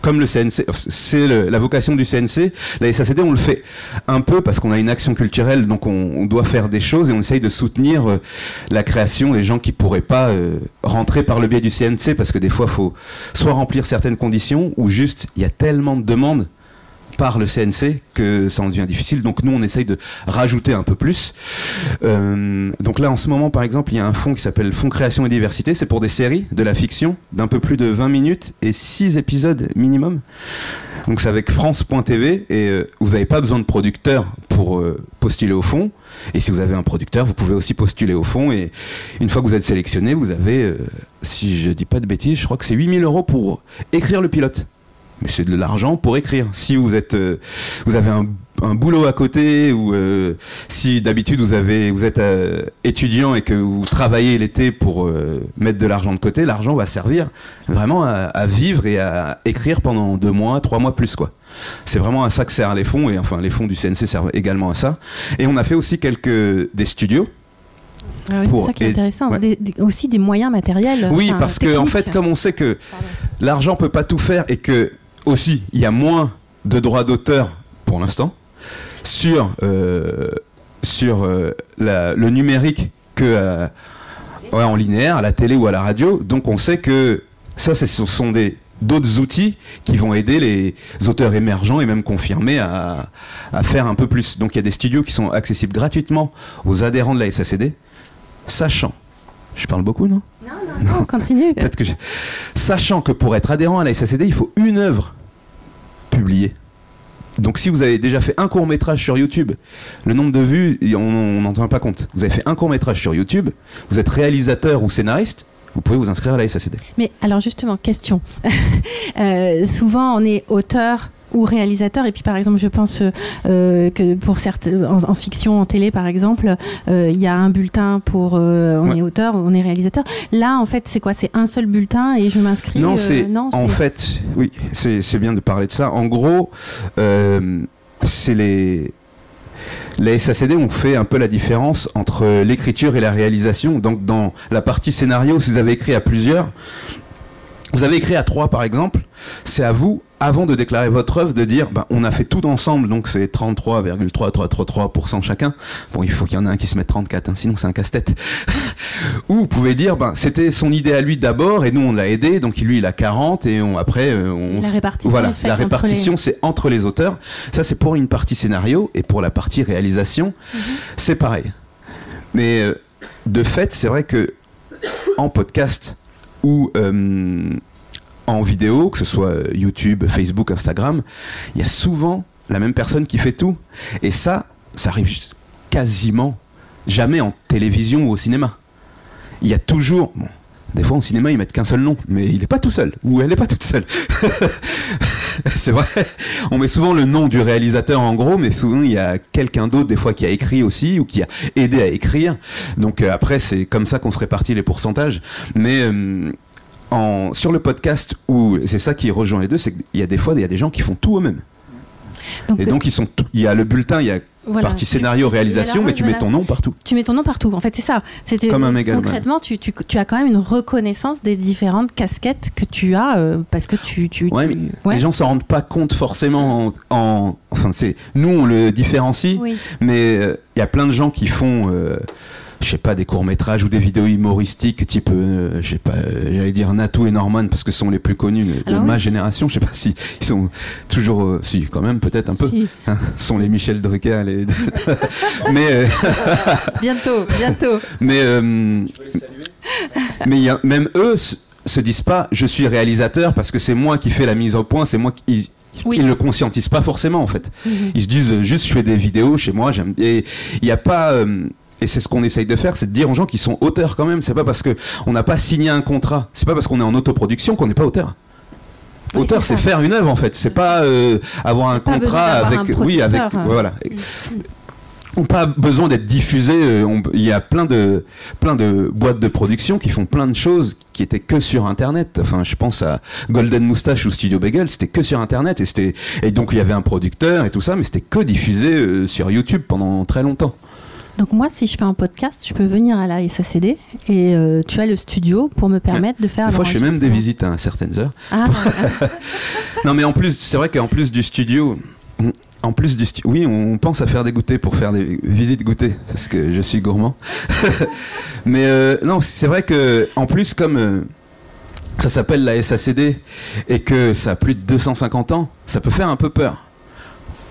[SPEAKER 4] comme le CNC, c'est la vocation du CNC. La SACD, on le fait un peu parce qu'on a une action culturelle, donc on, doit faire des choses et on essaye de soutenir euh, la création des gens qui pourraient pas euh, rentrer par le biais du CNC parce que des fois, faut soit remplir certaines conditions ou juste il y a tellement de demandes par le CNC que ça en devient difficile. Donc nous, on essaye de rajouter un peu plus. Euh, donc là, en ce moment, par exemple, il y a un fonds qui s'appelle Fonds Création et Diversité. C'est pour des séries, de la fiction, d'un peu plus de 20 minutes et 6 épisodes minimum. Donc c'est avec France.tv et euh, vous n'avez pas besoin de producteur pour euh, postuler au fond. Et si vous avez un producteur, vous pouvez aussi postuler au fond. Et une fois que vous êtes sélectionné, vous avez, si je dis pas de bêtises, je crois que c'est 8000 euros pour écrire le pilote. Mais c'est de l'argent pour écrire. Si vous êtes, euh, vous avez un, un boulot à côté ou euh, si d'habitude vous avez, vous êtes euh, étudiant et que vous travaillez l'été pour euh, mettre de l'argent de côté, l'argent va servir vraiment à, à vivre et à écrire pendant deux mois, trois mois plus quoi. C'est vraiment à ça que servent les fonds et enfin les fonds du CNC servent également à ça. Et on a fait aussi quelques des studios.
[SPEAKER 1] Ah oui,
[SPEAKER 4] pour
[SPEAKER 1] c'est ça qui est intéressant.
[SPEAKER 4] ouais.
[SPEAKER 1] Des- des- aussi des moyens matériels.
[SPEAKER 4] Oui, parce que en fait, comme on sait que l'argent peut pas tout faire et que aussi il y a moins de droits d'auteur pour l'instant sur euh, sur euh, le numérique que euh, linéaire, à la télé ou à la radio. Donc on sait que ça, ce sont des d'autres outils qui vont aider les auteurs émergents et même confirmés à faire un peu plus. Donc il y a des studios qui sont accessibles gratuitement aux adhérents de la SACD, sachant, je parle beaucoup non?
[SPEAKER 1] Non, continue. (laughs)
[SPEAKER 4] Peut-être que j'ai- Sachant que pour être adhérent à la SACD, il faut une œuvre publiée. Donc si vous avez déjà fait un court métrage sur YouTube, le nombre de vues, on n'en tient pas compte. Vous avez fait un court métrage sur YouTube, vous êtes réalisateur ou scénariste, vous pouvez vous inscrire à la SACD.
[SPEAKER 1] Mais alors justement, question. (laughs) Euh, souvent, on est auteur ou réalisateur, et puis par exemple, je pense euh, euh, que pour certains, en, en fiction, en télé par exemple, euh, il y a un bulletin pour euh, on
[SPEAKER 4] Ouais.
[SPEAKER 1] est auteur, on est réalisateur. Là, en fait, c'est quoi? C'est un seul bulletin et je m'inscris
[SPEAKER 4] Non,
[SPEAKER 1] euh,
[SPEAKER 4] c'est en fait, oui, c'est c'est bien de parler de ça. En gros, euh, c'est les les SACD ont fait un peu la différence entre l'écriture et la réalisation. Donc dans la partie scénario, si vous avez écrit à plusieurs, vous avez écrit à trois par exemple, c'est à vous avant de déclarer votre œuvre de dire ben, on a fait tout ensemble donc c'est 33,3333% chacun. Bon, il faut qu'il y en ait un qui se mette 34 hein, sinon c'est un casse-tête. (laughs) Ou vous pouvez dire ben c'était son idée à lui d'abord et nous on l'a aidé donc lui il a 40 et on, après euh, on
[SPEAKER 1] La répartition
[SPEAKER 4] voilà la répartition c'est entre les auteurs. Ça c'est pour une partie scénario et pour la partie réalisation
[SPEAKER 1] Mhm.
[SPEAKER 4] c'est pareil. Mais euh, de fait c'est vrai que en podcast ou euh, en vidéo, que ce soit euh, YouTube, Facebook, Instagram, il y a souvent la même personne qui fait tout. Et ça, ça arrive quasiment jamais en télévision ou au cinéma. Il y a toujours. Des fois, au cinéma, ils mettent qu'un seul nom, mais il n'est pas tout seul, ou elle n'est pas toute seule. (laughs) c'est vrai. On met souvent le nom du réalisateur en gros, mais souvent, il y a quelqu'un d'autre, des fois, qui a écrit aussi, ou qui a aidé à écrire. Donc, euh, après, c'est comme ça qu'on se répartit les pourcentages. Mais. euh, sur le podcast où c'est ça qui rejoint les deux, c'est qu'il y a des fois il y a des gens qui font tout eux-mêmes.
[SPEAKER 1] Donc,
[SPEAKER 4] Et donc ils sont, il y a le bulletin, il y a
[SPEAKER 1] voilà.
[SPEAKER 4] partie scénario réalisation, mais tu mets ton nom partout.
[SPEAKER 1] Tu mets ton nom partout. En fait, c'est ça. C'était
[SPEAKER 4] Comme un mégalomane.
[SPEAKER 1] concrètement, tu, tu, tu as quand même une reconnaissance des différentes casquettes que tu as euh, parce que tu, tu,
[SPEAKER 4] Ouais,
[SPEAKER 1] tu-
[SPEAKER 4] mais
[SPEAKER 1] ouais.
[SPEAKER 4] Les gens s'en rendent pas compte forcément. En, en- enfin, c'est nous on le différencie,
[SPEAKER 1] Oui.
[SPEAKER 4] mais euh, il y a plein de gens qui font. euh, je sais pas, des courts-métrages ou des vidéos humoristiques type, euh, je sais pas, euh, j'allais dire Natou et Norman parce que ce sont les plus connus de
[SPEAKER 1] Alors
[SPEAKER 4] ma
[SPEAKER 1] oui.
[SPEAKER 4] génération. Je sais pas si ils sont toujours, euh, si quand même peut-être un peu.
[SPEAKER 1] Si.
[SPEAKER 4] Hein, sont les Michel Drucker, les... (laughs) mais euh, (laughs)
[SPEAKER 1] Bientôt, bientôt.
[SPEAKER 4] mais mais y a- même eux se, se disent pas je suis réalisateur parce que c'est moi qui fais la mise au point, c'est moi qui ils,
[SPEAKER 1] Oui.
[SPEAKER 4] ils le conscientisent pas forcément en fait.
[SPEAKER 1] Mhm.
[SPEAKER 4] Ils se disent juste je fais des vidéos chez moi, j'aime et il n'y a pas euh, et c'est ce qu'on essaye de faire, c'est de dire aux gens qu'ils sont auteurs quand même. C'est pas parce que on n'a pas signé un contrat, c'est pas parce qu'on est en autoproduction qu'on n'est pas auteur.
[SPEAKER 1] Oui,
[SPEAKER 4] auteur,
[SPEAKER 1] c'est
[SPEAKER 4] faire une œuvre en fait. C'est pas euh, avoir un
[SPEAKER 1] Pas
[SPEAKER 4] contrat avec,
[SPEAKER 1] un
[SPEAKER 4] oui, avec,
[SPEAKER 1] producteur.
[SPEAKER 4] voilà. On pas besoin d'être diffusé. euh, Il y a plein de plein de boîtes de production qui font plein de choses qui étaient que sur Internet. Enfin, je pense à Golden Moustache ou Studio Bagel, c'était que sur Internet et c'était et donc il y avait un producteur et tout ça, mais c'était que diffusé euh, sur YouTube pendant très longtemps.
[SPEAKER 1] Donc moi, si je fais un podcast, je peux venir à la SACD et euh, tu as le studio pour me permettre de faire.
[SPEAKER 4] Des fois, je fais même des visites à certaines heures.
[SPEAKER 1] Ah, (laughs)
[SPEAKER 4] Non, mais en plus, c'est vrai qu'en plus du studio, en plus du stu- oui, on pense à faire des goûters pour faire des visites goûters, parce que je suis gourmand. (laughs) mais euh, non, c'est vrai que en plus, comme euh, ça s'appelle la SACD et que ça a plus de 250 ans, ça peut faire un peu peur.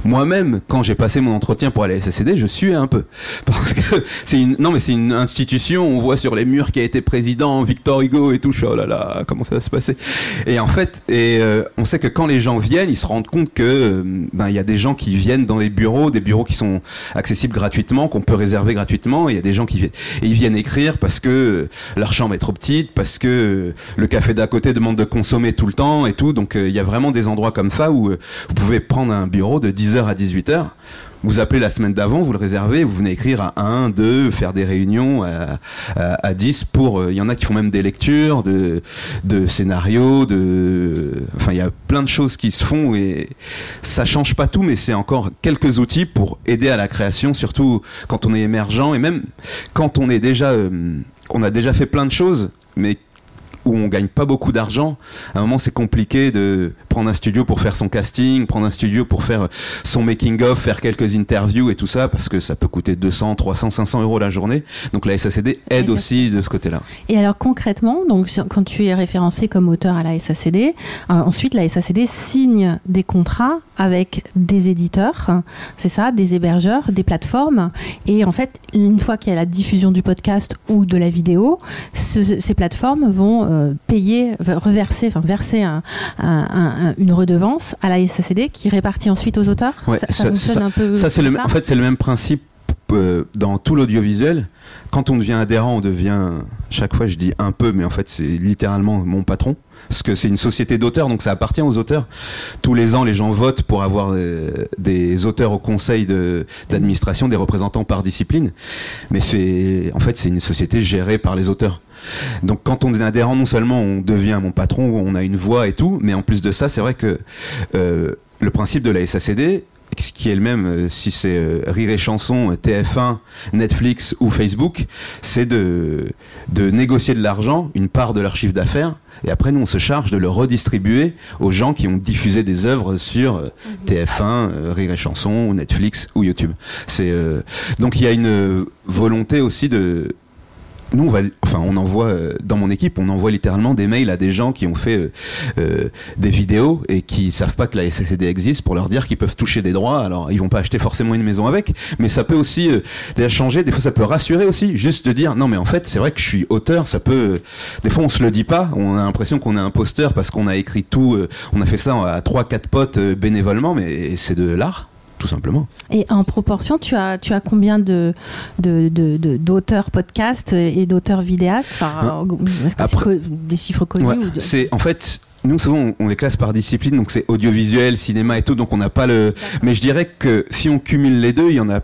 [SPEAKER 4] Moi-même, quand j'ai passé mon entretien pour aller à SACD, je suis un peu (laughs) parce que c'est une non mais c'est une institution. On voit sur les murs qui a été président Victor Hugo et tout. Oh là là, comment ça va se passer? Et en fait, euh, on sait que quand les gens viennent, ils se rendent compte que euh, ben il y a des gens qui viennent dans les bureaux, des bureaux qui sont accessibles gratuitement, qu'on peut réserver gratuitement. Il y a des gens qui viennent et ils viennent écrire parce que euh, leur chambre est trop petite, parce que le café d'à côté demande de consommer tout le temps et tout. Donc il y a vraiment des endroits comme ça où vous pouvez prendre un bureau de 10h à 18h. Vous appelez la semaine d'avant, vous le réservez, vous venez écrire à 1, 2, faire des réunions à, à, à 10 pour... euh, Il y en a qui font même des lectures, de, de scénarios, de... Enfin, il y a plein de choses qui se font et ça change pas tout, mais c'est encore quelques outils pour aider à la création, surtout quand on est émergent et même quand on est déjà... euh, on a déjà fait plein de choses, mais où on gagne pas beaucoup d'argent, à un moment c'est compliqué de prendre un studio pour faire son casting, prendre un studio pour faire son making of, faire quelques interviews et tout ça, parce que ça peut coûter 200, 300, 500 euros la journée. Donc la SACD aide aussi de ce côté-là.
[SPEAKER 1] Et alors concrètement, donc quand tu es référencé comme auteur à la SACD, euh, ensuite la SACD signe des contrats avec des éditeurs, c'est ça, des hébergeurs, des plateformes. Et en fait, une fois qu'il y a la diffusion du podcast ou de la vidéo, ce- ces plateformes vont euh, payer, reverser, enfin verser un- un- un- une redevance à la SACD qui répartit ensuite aux auteurs.
[SPEAKER 4] Ouais,
[SPEAKER 1] ça, ça fonctionne
[SPEAKER 4] ça.
[SPEAKER 1] un peu.
[SPEAKER 4] Ça c'est le,
[SPEAKER 1] comme
[SPEAKER 4] en fait c'est le même principe euh, dans tout l'audiovisuel. Quand on devient adhérent, on devient chaque fois je dis un peu, mais en fait c'est littéralement mon patron. Parce que c'est une société d'auteurs, donc ça appartient aux auteurs. Tous les ans, les gens votent pour avoir euh, des auteurs au conseil de- d'administration, des représentants par discipline. Mais c'est, en fait, c'est une société gérée par les auteurs. Donc quand on est adhérent, non seulement on devient mon patron, on a une voix et tout, mais en plus de ça, c'est vrai que euh, le principe de la SACD, ce qui est le même euh, si c'est euh, Rire et Chanson, TF1, Netflix ou Facebook, c'est de, de négocier de l'argent, une part de leur chiffre d'affaires, et après nous on se charge de le redistribuer aux gens qui ont diffusé des œuvres sur euh, TF1, euh, Rire et Chanson, ou Netflix ou YouTube. C'est donc il y a une volonté aussi de nous, on va, enfin, on envoie euh, dans mon équipe, on envoie littéralement des mails à des gens qui ont fait euh, euh, des vidéos et qui savent pas que la SACD existe pour leur dire qu'ils peuvent toucher des droits. Alors, ils vont pas acheter forcément une maison avec, mais ça peut aussi euh, déjà changer. Des fois, ça peut rassurer aussi, juste de dire non, mais en fait, c'est vrai que je suis auteur. Ça peut. Des fois, on se le dit pas. On a l'impression qu'on est imposteur parce qu'on a écrit tout. on a fait ça à trois, quatre potes bénévolement, mais c'est de l'art, tout simplement.
[SPEAKER 1] Et en proportion, tu as, tu as combien de, de, d'auteurs podcast et d'auteurs vidéastes? Enfin, Est-ce que
[SPEAKER 4] Après-
[SPEAKER 1] c'est co- des chiffres connus
[SPEAKER 4] Ouais,
[SPEAKER 1] ou de-
[SPEAKER 4] C'est en fait. Nous souvent on, on les classe par discipline, donc c'est audiovisuel, cinéma et tout, donc on n'a pas le. Mais je dirais que si on cumule les deux, il y en a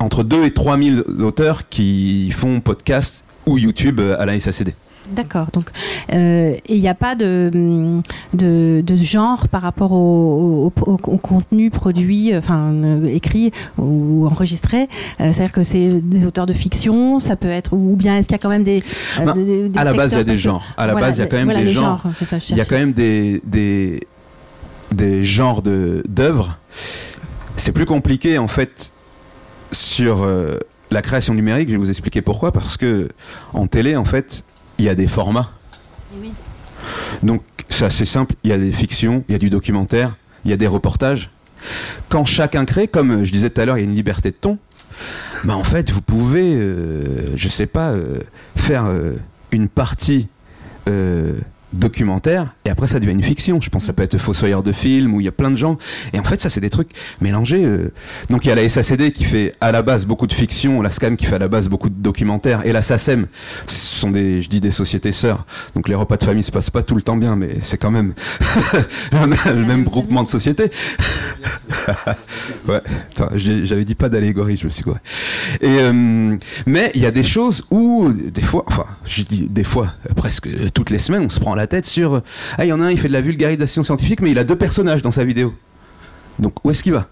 [SPEAKER 4] entre 2 et 3 000 auteurs qui font podcast ou YouTube à la SACD.
[SPEAKER 1] D'accord. Donc, euh, il n'y a pas de, de, de genre par rapport au, au- au- au contenu produit, enfin euh, écrit ou enregistré. Euh, C'est-à-dire que c'est des auteurs de fiction, ça peut être, ou bien est-ce qu'il y a quand même des. euh,
[SPEAKER 4] Ben,
[SPEAKER 1] des- des
[SPEAKER 4] à la base, il y a des genres. À la
[SPEAKER 1] Voilà,
[SPEAKER 4] base, il y a quand même
[SPEAKER 1] voilà,
[SPEAKER 4] des genres. Il y a quand même des, des, des genres de- d'œuvres. C'est plus compliqué en fait sur euh, la création numérique. Je vais vous expliquer pourquoi. Parce que en télé, en fait, il y a des formats. Donc c'est assez simple. Il y a des fictions, il y a du documentaire, il y a des reportages. Quand chacun crée, comme je disais tout à l'heure, il y a une liberté de ton. Bah en fait, vous pouvez, euh, je sais pas, euh, faire euh, une partie euh, documentaire et après ça devient une fiction. Je pense que ça peut être Fossoyeur de film où il y a plein de gens et en fait ça c'est des trucs mélangés. euh. Donc il y a la SACD qui fait à la base beaucoup de fiction, la SCAM qui fait à la base beaucoup de documentaires et la SACEM ce sont des je dis des sociétés sœurs. Donc les repas de famille se passent pas tout le temps bien mais c'est quand même (laughs) le même- le même groupement de sociétés. (laughs) ouais, j'avais dit pas d'allégorie, je me suis quoi. Euh, mais il y a des choses où des fois, enfin, je dis des fois, presque toutes les semaines, on se prend la tête sur ah il y en a un, il fait de la vulgarisation scientifique, mais il a deux personnages dans sa vidéo. Donc où est-ce qu'il va?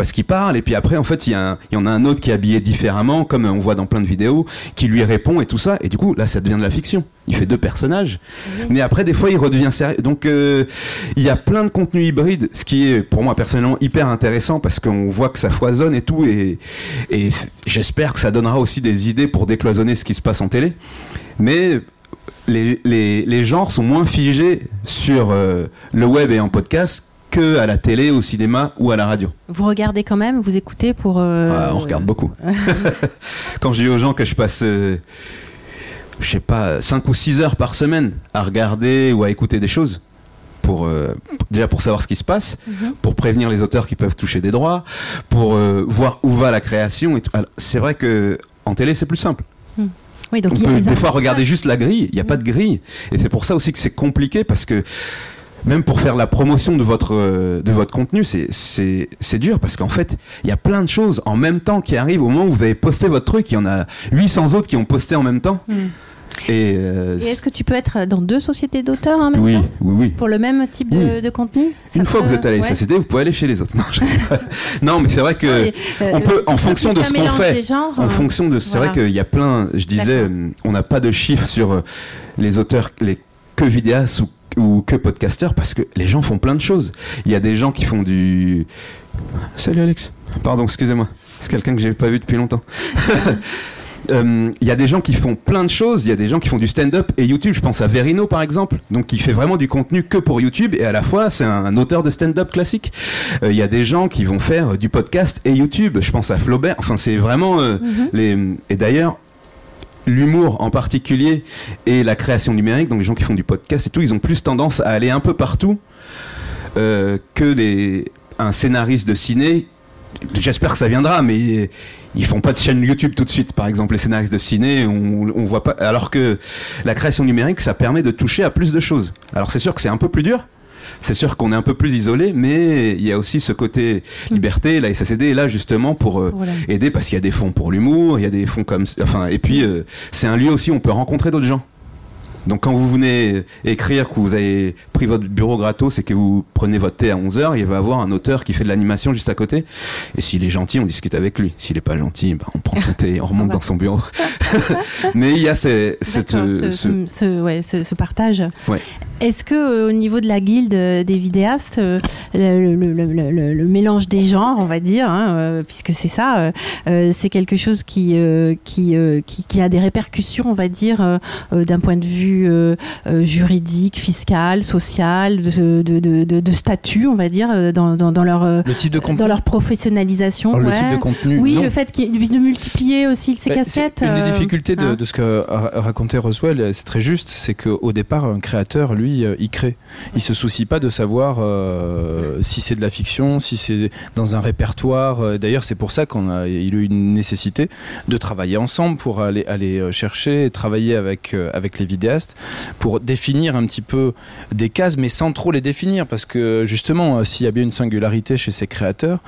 [SPEAKER 4] Parce qu'il parle et puis après en fait il y, en a un autre qui est habillé différemment comme on voit dans plein de vidéos qui lui répond et tout ça et du coup là ça devient de la fiction. Il fait deux personnages mais après des fois il redevient sérieux. Donc euh, il y a plein de contenus hybrides ce qui est pour moi personnellement hyper intéressant parce qu'on voit que ça foisonne et tout et, et j'espère que ça donnera aussi des idées pour décloisonner ce qui se passe en télé. Mais les, les, les genres sont moins figés sur euh, le web et en podcast que à la télé, au cinéma ou à la radio.
[SPEAKER 1] Vous regardez quand même, vous écoutez pour. euh,
[SPEAKER 4] Ah, on regarde beaucoup. (laughs) (laughs) Quand je dis aux gens que je passe, euh, je sais pas, 5 ou 6 heures par semaine à regarder ou à écouter des choses, pour, euh, déjà pour savoir ce qui se passe,
[SPEAKER 1] Mhm.
[SPEAKER 4] pour prévenir les auteurs qui peuvent toucher des droits, pour euh, voir où va la création. C'est vrai que en télé, c'est plus simple.
[SPEAKER 1] Oui, donc
[SPEAKER 4] on
[SPEAKER 1] il y a
[SPEAKER 4] peut des fois regarder juste la grille, il n'y a pas de grille. Et c'est pour ça aussi que c'est compliqué parce que même pour faire la promotion de votre, euh, de votre contenu, c'est- dur parce qu'en fait, il y a plein de choses en même temps qui arrivent au moment où vous avez posté votre truc. Il y en a 800 autres qui ont posté en même temps.
[SPEAKER 1] Hmm.
[SPEAKER 4] Et, euh,
[SPEAKER 1] Et est-ce que tu peux être dans deux sociétés d'auteurs en même
[SPEAKER 4] oui,
[SPEAKER 1] temps
[SPEAKER 4] oui, oui.
[SPEAKER 1] Pour le même type de,
[SPEAKER 4] Oui.
[SPEAKER 1] de contenu?
[SPEAKER 4] Une fois que vous êtes à la
[SPEAKER 1] ouais.
[SPEAKER 4] SACD, vous pouvez aller chez les autres. Non, (laughs) mais c'est vrai que
[SPEAKER 1] Et, euh,
[SPEAKER 4] on peut, en fonction de ce qu'on fait,
[SPEAKER 1] genres,
[SPEAKER 4] en
[SPEAKER 1] euh,
[SPEAKER 4] fonction de, c'est
[SPEAKER 1] voilà.
[SPEAKER 4] vrai qu'il y a plein. Je disais, on n'a pas de chiffres sur les auteurs, les que vidéastes ou, ou que podcasteurs parce que les gens font plein de choses. Il y a des gens qui font du. Salut Alex. Pardon, excusez-moi. C'est quelqu'un que j'ai pas vu depuis longtemps. (laughs) Euh, Il y a des gens qui font plein de choses, il y a des gens qui font du stand-up et YouTube, je pense à Verino par exemple, donc qui fait vraiment du contenu que pour YouTube et à la fois c'est un, un auteur de stand-up classique. Euh, Il y a des gens qui vont faire euh, du podcast et YouTube, je pense à Flaubert, enfin c'est vraiment euh,
[SPEAKER 1] Mhm.
[SPEAKER 4] les... Et d'ailleurs, l'humour en particulier et la création numérique, donc les gens qui font du podcast et tout, ils ont plus tendance à aller un peu partout euh, que les... un scénariste de ciné. J'espère que ça viendra, mais ils font pas de chaîne YouTube tout de suite. Par exemple, les scénaristes de ciné, on, on voit pas. Alors que la création numérique, ça permet de toucher à plus de choses. Alors c'est sûr que c'est un peu plus dur. C'est sûr qu'on est un peu plus isolé, mais il y a aussi ce côté liberté. La SACD est là justement pour euh,
[SPEAKER 1] Voilà.
[SPEAKER 4] aider parce qu'il y a des fonds pour l'humour, il y a des fonds comme, enfin, et puis euh, c'est un lieu aussi où on peut rencontrer d'autres gens. Donc quand vous venez écrire que vous avez pris votre bureau gratos et que vous prenez votre thé à 11h, il va y avoir un auteur qui fait de l'animation juste à côté. Et s'il est gentil, on discute avec lui. S'il est pas gentil, bah, on prend son (laughs) thé et on remonte dans son bureau. (laughs) Mais il y a ces- cette,
[SPEAKER 1] D'accord, ce,
[SPEAKER 4] ce-
[SPEAKER 1] ce- ouais, ce- ce partage.
[SPEAKER 4] Ouais.
[SPEAKER 1] Est-ce que euh, au niveau de la guilde euh, des vidéastes, euh, le, le- le- le- le- le mélange des genres, on va dire, hein, puisque c'est ça, euh, c'est quelque chose qui, euh, qui, euh, qui, qui a des répercussions, on va dire, d'un point de vue euh, euh, juridique, fiscal, social, de, de, de, de- de statut, on va dire, euh, dans, dans, dans leur, euh,
[SPEAKER 3] Le type de contenu.
[SPEAKER 1] dans leur professionnalisation.
[SPEAKER 3] Alors, le type de contenu.
[SPEAKER 1] Oui,
[SPEAKER 3] non.
[SPEAKER 1] le fait de multiplier aussi ces
[SPEAKER 3] Bah,
[SPEAKER 1] casquettes.
[SPEAKER 3] c'est Une des difficultés de,
[SPEAKER 1] hein.
[SPEAKER 3] de ce que ra- racontait Roswell, c'est très juste, c'est qu'au départ, un créateur, lui, il crée. Il se soucie pas de savoir euh, si c'est de la fiction, si c'est dans un répertoire. D'ailleurs, c'est pour ça qu'on a, il a eu une nécessité de travailler ensemble pour aller, aller chercher, et travailler avec, avec les vidéastes pour définir un petit peu des cases, mais sans trop les définir, parce que justement, euh, s'il y a bien une singularité chez ces créateurs,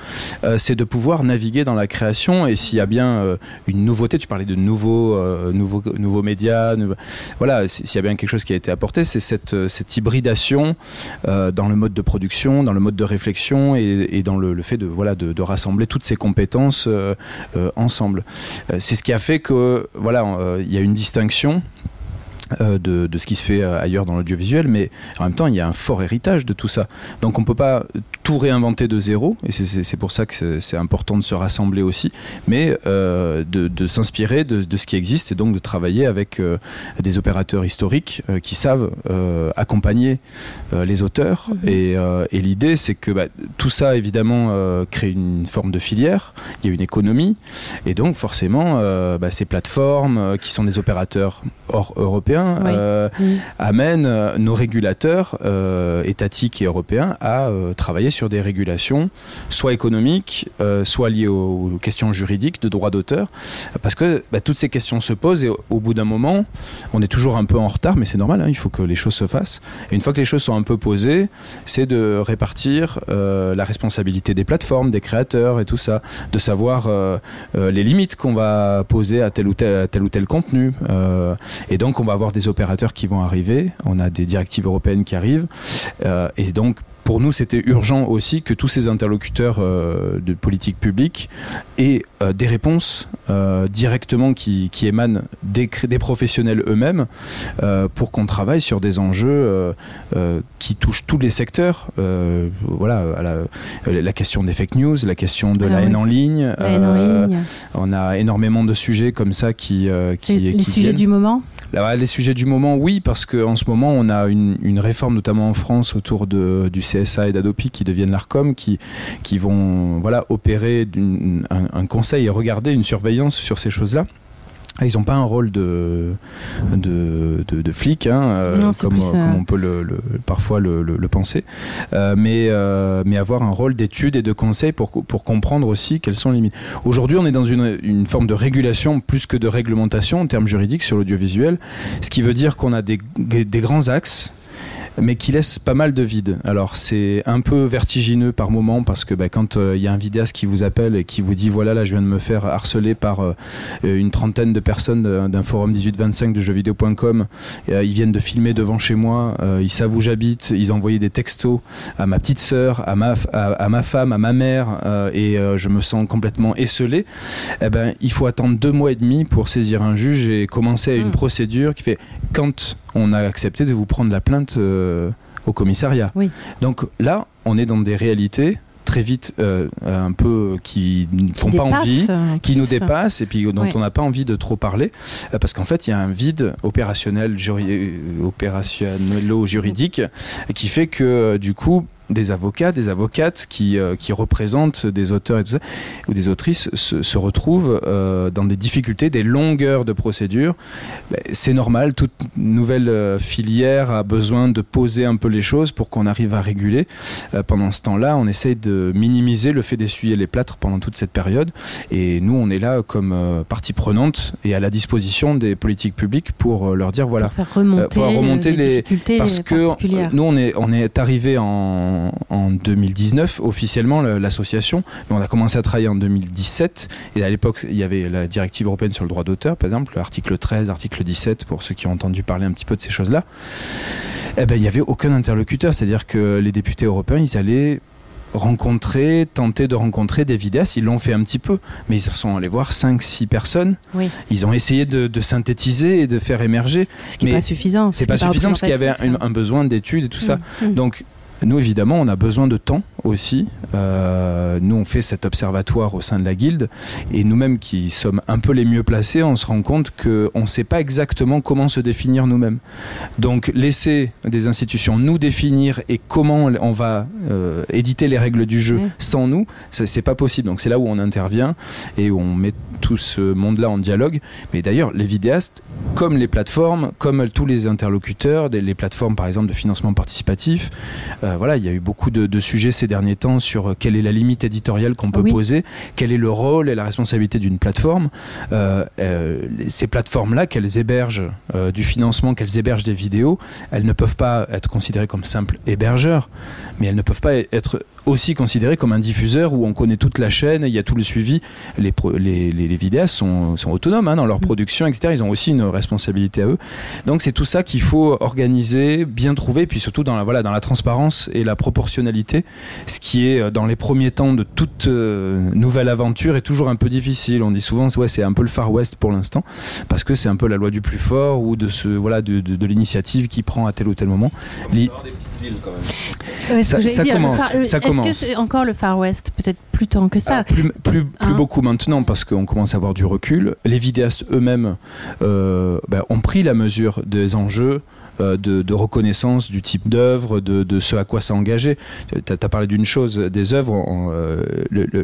[SPEAKER 3] euh, c'est de pouvoir naviguer dans la création et s'il y a bien euh, une nouveauté, tu parlais de nouveaux, nouveaux, nouveaux médias, voilà, s'il y a bien quelque chose qui a été apporté, c'est cette, hybridation dans le mode de production, dans le mode de réflexion et, dans le, fait de, voilà, de, rassembler toutes ces compétences ensemble. C'est ce qui a fait que voilà, il y a une distinction. Euh, De, de ce qui se fait euh, ailleurs dans l'audiovisuel, mais en même temps, il y a un fort héritage de tout ça. Donc, on peut pas tout réinventer de zéro, et c'est- pour ça que c'est- important de se rassembler aussi, mais euh, de, de s'inspirer de, de ce qui existe et donc de travailler avec euh, des opérateurs historiques euh, qui savent accompagner les auteurs.
[SPEAKER 1] Mhm.
[SPEAKER 3] Et, et l'idée, c'est que bah, tout ça, évidemment, crée une forme de filière, il y a une économie, et donc forcément, bah, ces plateformes qui sont des opérateurs hors européens, européen
[SPEAKER 1] Oui.
[SPEAKER 3] euh,
[SPEAKER 1] Mm.
[SPEAKER 3] amène euh, nos régulateurs euh, étatiques et européens à euh, travailler sur des régulations, soit économiques, soit liées aux, aux questions juridiques de droit d'auteur, parce que bah, toutes ces questions se posent et au, au bout d'un moment, on est toujours un peu en retard, mais c'est normal, hein, il faut que les choses se fassent. Et une fois que les choses sont un peu posées, c'est de répartir la responsabilité des plateformes, des créateurs et tout ça, de savoir les limites qu'on va poser à tel ou tel, à tel ou tel contenu. Euh, et donc, on va avoir des opérateurs qui vont arriver, on a des directives européennes qui arrivent, euh, et donc, pour nous, c'était urgent aussi que tous ces interlocuteurs euh, de politique publique aient euh, des réponses euh, directement qui, qui émanent des, professionnels eux-mêmes pour qu'on travaille sur des enjeux qui touchent tous les secteurs. Voilà, à la, la question des fake news, la question de
[SPEAKER 1] Ah
[SPEAKER 3] la
[SPEAKER 1] oui.
[SPEAKER 3] haine en ligne.
[SPEAKER 1] La haine en ligne.
[SPEAKER 3] On a énormément de sujets comme ça qui,
[SPEAKER 1] les
[SPEAKER 3] qui
[SPEAKER 1] sujets
[SPEAKER 3] viennent.
[SPEAKER 1] du moment
[SPEAKER 3] Les sujets du moment, oui, parce qu'en ce moment, on a une, réforme, notamment en France, autour du CSA et d'Adopi qui deviennent l'ARCOM, qui, vont voilà, opérer un conseil et regarder une surveillance sur ces choses-là. Ah, Ils n'ont pas un rôle de, de, de, de flic, hein, euh,
[SPEAKER 1] Non,
[SPEAKER 3] comme,
[SPEAKER 1] euh,
[SPEAKER 3] comme on peut le, le- parfois le, penser, Euh, mais, mais avoir un rôle d'étude et de conseil pour, pour comprendre aussi quelles sont les limites. Aujourd'hui, on est dans une, une forme de régulation plus que de réglementation en termes juridiques sur l'audiovisuel, ce qui veut dire qu'on a des, des grands axes mais qui laisse pas mal de vide. Alors c'est un peu vertigineux par moment parce que bah, quand il y a un vidéaste qui vous appelle et qui vous dit voilà là je viens de me faire harceler par euh, une trentaine de personnes d'un forum 1825 de jeuxvideo.com, euh, ils viennent de filmer devant chez moi, euh, ils savent où j'habite, ils ont envoyé des textos à ma petite sœur, à ma, à, à ma femme, à ma mère euh, et euh, je me sens complètement esselé. Eh ben il faut attendre deux mois et demi pour saisir un juge et commencer une
[SPEAKER 1] Mm.
[SPEAKER 3] procédure qui fait quand on a accepté de vous prendre la plainte euh, au commissariat.
[SPEAKER 1] Oui.
[SPEAKER 3] Donc là, on est dans des réalités très vite euh, un peu qui ne font pas envie
[SPEAKER 1] euh,
[SPEAKER 3] qui nous dépassent et puis dont on n'a pas envie de trop parler euh, parce qu'en fait il y a un vide opérationnel juri- euh, opérationnelo-juridique qui fait que euh, du coup des avocats, des avocates qui, euh, qui représentent des auteurs et tout ça, ou des autrices se, se retrouvent euh, dans des difficultés, des longueurs de procédure. Ben, C'est normal, toute nouvelle euh, filière a besoin de poser un peu les choses pour qu'on arrive à réguler. Pendant ce temps-là, on essaye de minimiser le fait d'essuyer les plâtres pendant toute cette période. Et nous, on est là comme partie prenante et à la disposition des politiques publiques pour leur dire voilà,
[SPEAKER 1] Pour faire remonter,
[SPEAKER 3] pour remonter
[SPEAKER 1] les,
[SPEAKER 3] les-
[SPEAKER 1] difficultés
[SPEAKER 3] parce que nous on est on est arrivé en, en 2019 officiellement le- l'association mais on a commencé à travailler en 2017 et à l'époque il y avait la directive européenne sur le droit d'auteur par exemple l'article 13 article 17 pour ceux qui ont entendu parler un petit peu de ces choses là eh ben il y avait aucun interlocuteur c'est à dire que les députés européens ils allaient rencontrer, tenter de rencontrer des vidéastes. Ils l'ont fait un petit peu, mais ils sont allés voir 5-6 personnes.
[SPEAKER 1] Oui.
[SPEAKER 3] Ils ont essayé de, de synthétiser et de faire émerger.
[SPEAKER 1] Ce qui n'est pas suffisant. ce
[SPEAKER 3] C'est
[SPEAKER 1] qui
[SPEAKER 3] pas
[SPEAKER 1] n'est
[SPEAKER 3] suffisant parce qu'il y avait un, besoin d'études et tout ça.
[SPEAKER 1] Mm. Mm.
[SPEAKER 3] Donc, nous, évidemment, on a besoin de temps aussi. Euh, nous, on fait cet observatoire au sein de la guilde. Et nous-mêmes, qui sommes un peu les mieux placés, on se rend compte qu'on ne sait pas exactement comment se définir nous-mêmes. Donc, laisser des institutions nous définir et comment on va euh, éditer les règles du jeu
[SPEAKER 1] Ouais.
[SPEAKER 3] sans nous, c'est pas possible. Donc, c'est là où on intervient et où on met tout ce monde-là en dialogue. Mais d'ailleurs, les vidéastes, comme les plateformes, comme tous les interlocuteurs, les plateformes par exemple de financement participatif, euh, voilà, il y a eu beaucoup de, de sujets ces derniers temps sur euh, quelle est la limite éditoriale qu'on peut
[SPEAKER 1] Oui.
[SPEAKER 3] poser, quel est le rôle et la responsabilité d'une plateforme. Euh, euh, ces plateformes-là, qu'elles hébergent euh, du financement, qu'elles hébergent des vidéos, elles ne peuvent pas être considérées comme simples hébergeurs, mais elles ne peuvent pas être aussi considérées comme un diffuseur où on connaît toute la chaîne, il y a tout le suivi. Les, pro- les, les, les vidéastes sont, sont autonomes hein, dans leur
[SPEAKER 1] Mm.
[SPEAKER 3] production, etc. Ils ont aussi une responsabilité à eux. Donc c'est tout ça qu'il faut organiser, bien trouver, puis surtout dans la, voilà, dans la transparence et la proportionnalité, ce qui est euh, dans les premiers temps de toute euh, nouvelle aventure est toujours un peu difficile. On dit souvent ouais, c'est un peu le Far West pour l'instant, parce que c'est un peu la loi du plus fort ou de, ce, voilà, de, de, de l'initiative qui prend à tel ou tel moment. Ça-
[SPEAKER 1] dire,
[SPEAKER 3] commence,
[SPEAKER 1] Far- Est-ce que c'est encore le Far West Peut-être plus tant que ça.
[SPEAKER 3] Alors, plus, plus, plus
[SPEAKER 1] Hein
[SPEAKER 3] beaucoup maintenant parce qu'on commence à avoir du recul. Les vidéastes eux-mêmes euh, ben, ont pris la mesure des enjeux euh, de, reconnaissance du type d'œuvre, de, ce à quoi s'engager. Tu as, parlé d'une chose, des œuvres, euh,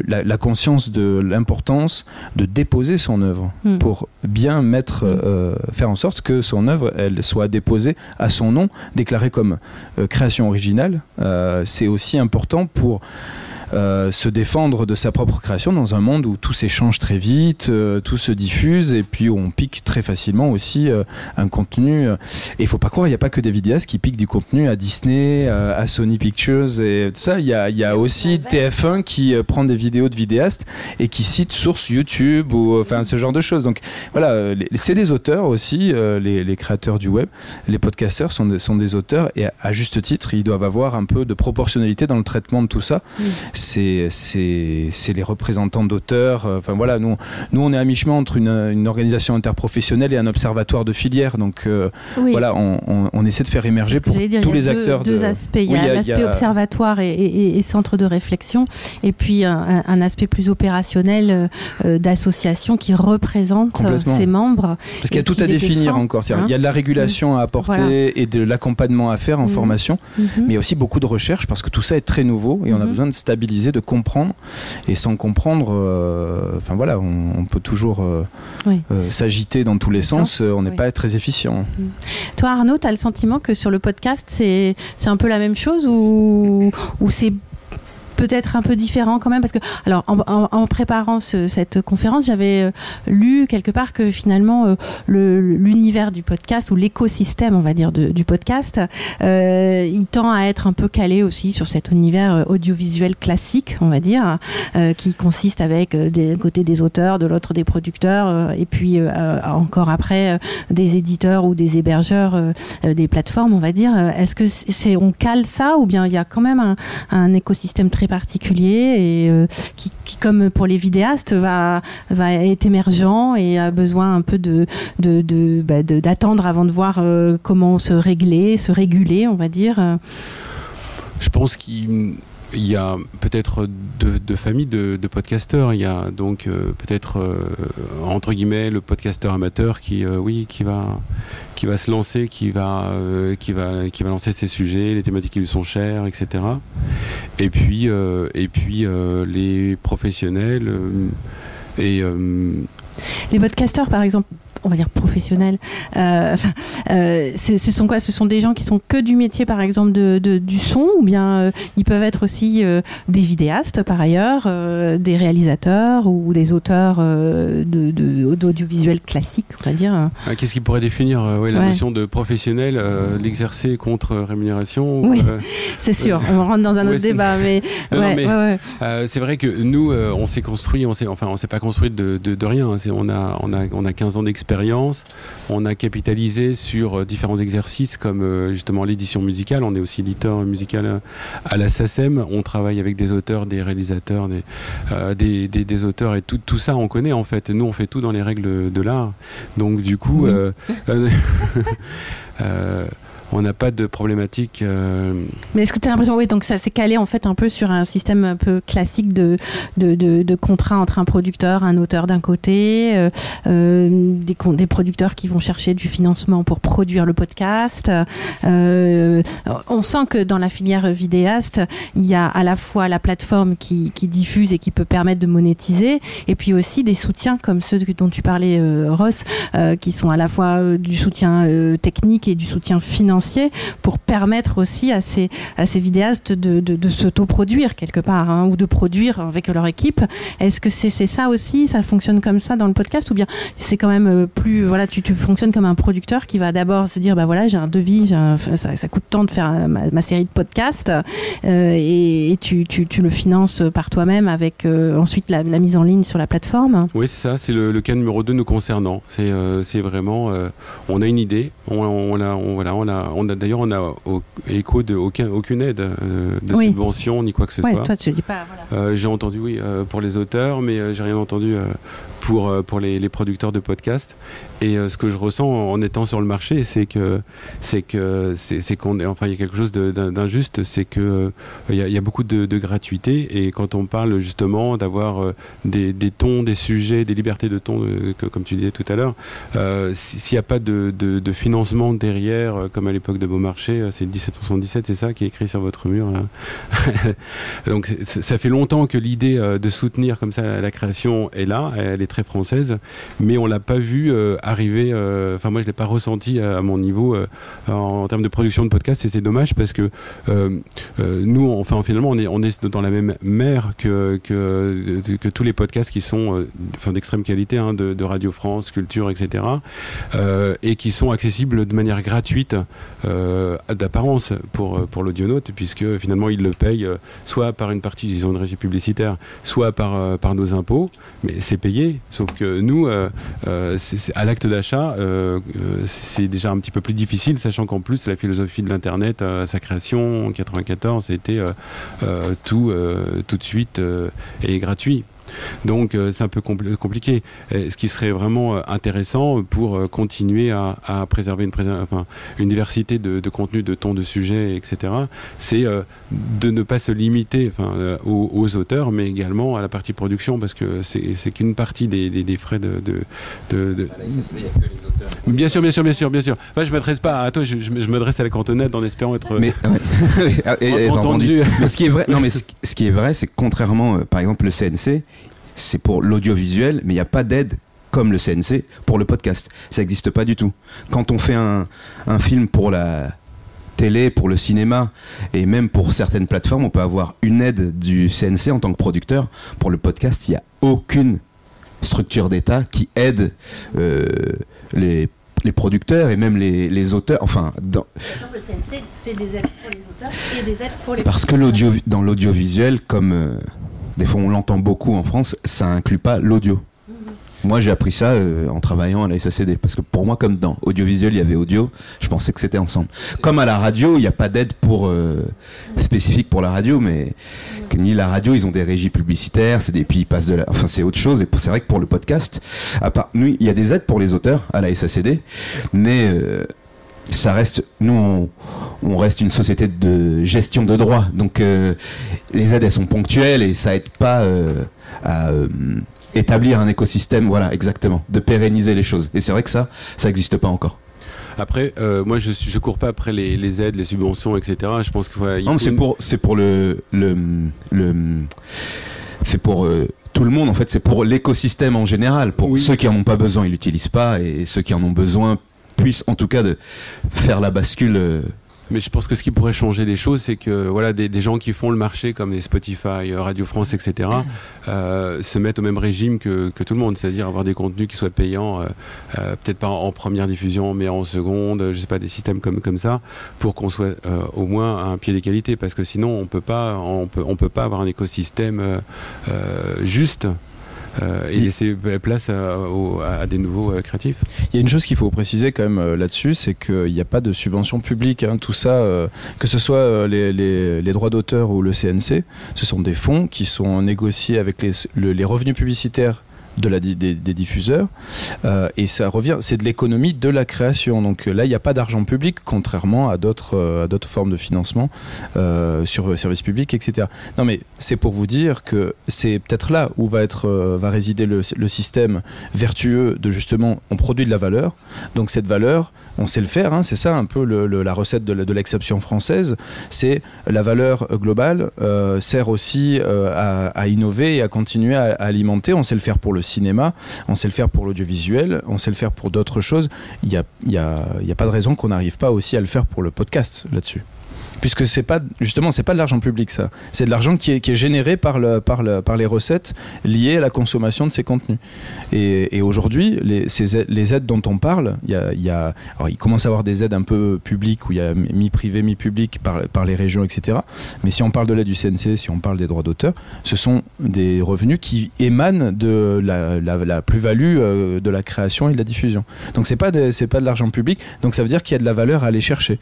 [SPEAKER 3] la, conscience de l'importance de déposer son œuvre hmm. pour bien mettre, hmm. faire en sorte que son œuvre elle soit déposée à son nom, déclarée comme création originale. C'est aussi important pour euh, se défendre de sa propre création dans un monde où tout s'échange très vite, euh, tout se diffuse et puis où on pique très facilement aussi euh, un contenu. Et il faut pas croire, il n'y a pas que des vidéastes qui piquent du contenu à Disney, à Sony Pictures et tout ça. Il y a, y a aussi TF1 qui prend des vidéos de vidéastes et qui cite source YouTube ou enfin ce genre de choses. Donc voilà, c'est des auteurs aussi, les, les, créateurs du web, les podcasteurs sont des, sont des auteurs et à, juste titre, ils doivent avoir un peu de proportionnalité dans le traitement de tout ça c'est les représentants d'auteurs. Euh, enfin voilà, nous, nous on est à mi-chemin entre une, une, organisation interprofessionnelle et un observatoire de filière. Donc euh, voilà, on, on, essaie de faire émerger pour tous les acteurs.
[SPEAKER 1] Deux aspects. Il y a l'aspect observatoire et, et, centre de réflexion, et puis un, un aspect plus opérationnel euh, d'association qui représente ses membres.
[SPEAKER 3] Parce qu'il y a tout à définir encore. il y a de la régulation à apporter et de l'accompagnement à faire en mhm. formation, mhm. mais il y a aussi beaucoup de recherche parce que tout ça est très nouveau et on a besoin de de comprendre. Et sans comprendre, euh, enfin voilà, on, peut toujours euh, euh, s'agiter dans tous les sens. on n'est pas très efficient. Mm.
[SPEAKER 1] Toi, Arnaud, tu as le sentiment que sur le podcast, c'est un peu la même chose ou, ou c'est peut-être un peu différent quand même parce que alors en, préparant cette conférence j'avais euh, lu quelque part que finalement euh, l'univers du podcast ou l'écosystème on va dire du podcast euh, il tend à être un peu calé aussi sur cet univers audiovisuel classique on va dire qui consiste avec d'un côté des auteurs de l'autre des producteurs et puis encore après des éditeurs ou des hébergeurs des plateformes on va dire. Est-ce que c'est on cale ça ou bien il y a quand même un, un écosystème très particulier et euh, qui, comme pour les vidéastes, va, être émergent et a besoin un peu de, de, bah, d'attendre avant de voir euh, comment se régler, se réguler, on va dire.
[SPEAKER 2] Je pense qu'il il y a peut-être deux, familles de, podcasteurs. Il y a donc euh, peut-être euh, entre guillemets le podcasteur amateur qui, euh, oui, qui va, qui va se lancer, qui va, qui va, qui va lancer ses sujets, les thématiques qui lui sont chères, etc. Et puis, et puis les professionnels et
[SPEAKER 1] les podcasteurs, par exemple, on va dire professionnels. Euh, euh, ce sont quoi? Ce sont des gens qui sont que du métier, par exemple, de, du son, ou bien euh, ils peuvent être aussi des vidéastes, par ailleurs, des réalisateurs ou des auteurs d'audiovisuel de, classique, on va dire.
[SPEAKER 2] Ah, qu'est-ce qui pourrait définir la notion de professionnel, l'exercer contre rémunération
[SPEAKER 1] Oui, (laughs) c'est sûr. on rentre dans un autre débat, mais, (laughs)
[SPEAKER 2] c'est vrai que nous, on s'est construit, on s'est, enfin, on s'est pas construit de, de rien. Hein. On a, on a, on a 15 ans d'expérience on a capitalisé sur euh, différents exercices comme euh, justement l'édition musicale. On est aussi éditeur musical à la SACEM. On travaille avec des auteurs, des réalisateurs, des, euh, des, auteurs et tout, tout ça on connaît en fait. Nous on fait tout dans les règles de l'art. Donc du coup... (laughs) on n'a pas de problématique. Euh,
[SPEAKER 1] Mais est-ce que tu as l'impression, oui, donc ça s'est calé en fait un peu sur un système un peu classique de, de, contrat entre un producteur, un auteur d'un côté, euh, euh, des, des, producteurs qui vont chercher du financement pour produire le podcast. on sent que dans la filière vidéaste, il y a à la fois la plateforme qui, qui, diffuse et qui peut permettre de monétiser, et puis aussi des soutiens comme ceux dont tu parlais, Ross, qui sont à la fois du soutien technique et du soutien financier pour permettre aussi à ces, vidéastes de, de, de s'autoproduire quelque part hein, ou de produire avec leur équipe. Est-ce que c'est ça aussi Ça fonctionne comme ça dans le podcast ou bien c'est quand même euh, plus. Voilà, tu, fonctionnes comme un producteur qui va d'abord se dire bah voilà, j'ai un devis, ça, coûte tant de faire euh, ma, série de podcasts euh, et, tu, le finances par toi-même avec ensuite la, la, mise en ligne sur la plateforme.
[SPEAKER 2] Oui, c'est ça, c'est le, cas numéro 2 nous concernant. C'est vraiment. on a une idée, on, on, voilà, on a on a d'ailleurs on a écho de aucun, aucune aide euh, de subvention ni quoi que ce soit. Euh, j'ai entendu oui euh, pour les auteurs, mais j'ai rien entendu pour, pour les, producteurs de podcasts. Et ce que je ressens en, étant sur le marché, c'est que c'est que c'est qu'on enfin il y a quelque chose d'injuste, c'est que il y, a beaucoup de, gratuité et quand on parle justement d'avoir des, des, tons, des sujets, des libertés de ton, comme tu disais tout à l'heure, s'il n'y a pas de, de, financement derrière, comme à l'époque de Beaumarchais, c'est 1777, c'est ça qui est écrit sur votre mur. (laughs) Donc ça fait longtemps que l'idée de soutenir comme ça la création est là, elle est très française, mais on l'a pas vu arriver. Enfin moi je l'ai pas ressenti à, mon niveau en, termes de production de podcast et c'est dommage parce que nous, enfin finalement on est dans la même mer que que, tous les podcasts qui sont d'extrême qualité hein, de, Radio France, Culture, etc. Euh, et qui sont accessibles de manière gratuite euh, d'apparence pour, pour l'audionaute, puisque finalement il le paye euh, soit par une partie, disons, de régie publicitaire, soit par, par nos impôts, mais c'est payé. Sauf que nous, c'est, à l'acte d'achat, c'est déjà un petit peu plus difficile, sachant qu'en plus, la philosophie de l'Internet, à sa création en 94, c'était tout, tout de suite et gratuit. Donc euh, c'est un peu compliqué. ce qui serait vraiment euh, intéressant pour euh, continuer à, préserver une, une diversité de, de contenus, de tons, de sujets, etc., c'est de ne pas se limiter aux, auteurs, mais également à la partie production, parce que c'est qu'une partie des, frais de... Bien sûr, bien sûr, bien sûr, bien sûr. je m'adresse pas à toi, je, m'adresse à la cantonade en espérant être
[SPEAKER 4] mais, entendu. Mais ce qui est vrai, non, mais ce qui est vrai, c'est que contrairement, par exemple, le CNC, c'est pour l'audiovisuel, mais il n'y a pas d'aide comme le CNC pour le podcast. Ça n'existe pas du tout. Quand on fait un, film pour la télé, pour le cinéma, et même pour certaines plateformes, on peut avoir une aide du CNC en tant que producteur. Pour le podcast, il n'y a aucune structure d'État qui aide euh, les, producteurs et même les, auteurs. Enfin, dans... le CNC fait des aides pour les auteurs et des aides pour les Parce que dans l'audiovisuel, comme... Euh, des fois on l'entend beaucoup en France, ça inclut pas l'audio. Moi, j'ai appris ça euh, en travaillant à la SACD. Parce que pour moi, comme dans audiovisuel, il y avait audio, je pensais que c'était ensemble. Comme à la radio, il n'y a pas d'aide pour euh, spécifique pour la radio, mais ni la radio, ils ont des régies publicitaires, c'est des, puis ils passent de la, enfin, c'est autre chose. Et c'est vrai que pour le podcast, à part, nous, il y a des aides pour les auteurs à la SACD, mais euh, ça reste, nous, on, reste une société de gestion de droits. Donc, euh, les aides, elles sont ponctuelles et ça aide pas euh, à euh, établir un écosystème, voilà, exactement, de pérenniser les choses. Et c'est vrai que ça, ça n'existe pas encore.
[SPEAKER 2] Après, moi, je ne cours pas après les, aides, les subventions, etc. Je pense qu'il
[SPEAKER 4] faut. c'est pour, c'est pour le, le, le c'est pour tout le monde. En fait, c'est pour l'écosystème en général. Pour ceux qui en ont pas besoin, ils l'utilisent pas, et ceux qui en ont besoin puisse en tout cas de faire la bascule. Euh.
[SPEAKER 2] Mais je pense que ce qui pourrait changer les choses, c'est que voilà des, gens qui font le marché comme les Spotify, euh, Radio France, etc., euh, se mettent au même régime que, tout le monde, c'est-à-dire avoir des contenus qui soient payants, peut-être pas en, première diffusion, mais en seconde, je sais pas, des systèmes comme comme ça, pour qu'on soit au moins à un pied d'égalité, parce que sinon on peut pas, on peut, on peut pas avoir un écosystème juste euh, et laisser place à, des nouveaux euh, créatifs.
[SPEAKER 3] Il y a une chose qu'il faut préciser quand même euh, là-dessus, c'est qu'il n'y a pas de subvention publique. Hein. tout ça, que ce soit les, droits d'auteur ou le CNC, ce sont des fonds qui sont négociés avec les, les revenus publicitaires de des, diffuseurs. Euh, et ça revient, c'est de l'économie de la création. Donc là, il n'y a pas d'argent public, contrairement à d'autres, euh, d'autres formes de financement euh, sur services publics, etc. Non, mais c'est pour vous dire que c'est peut-être là où va, être, va résider le, système vertueux de justement, on produit de la valeur. Donc cette valeur, on sait le faire, hein, c'est ça un peu la recette de, l'exception française. C'est la valeur globale sert aussi à, innover et à continuer à alimenter. On sait le faire pour le cinéma, on sait le faire pour l'audiovisuel, on sait le faire pour d'autres choses. Il n'y a, y a, y a pas de raison qu'on n'arrive pas aussi à le faire pour le podcast là-dessus puisque c'est pas justement c'est pas de l'argent public ça, c'est de l'argent qui est, qui est, généré par, le, par, le, par les recettes liées à la consommation de ces contenus. Et, et aujourd'hui, les, les aides dont on parle, il y a, y a, alors il commence à avoir des aides un peu publiques où il y a mi-privé, mi-public par, par les régions, etc. Mais si on parle de l'aide du CNC, si on parle des droits d'auteur, ce sont des revenus qui émanent de la, la, plus-value euh, de la création et de la diffusion. Donc c'est pas c'est pas de l'argent public. Donc ça veut dire qu'il y a de la valeur à aller chercher.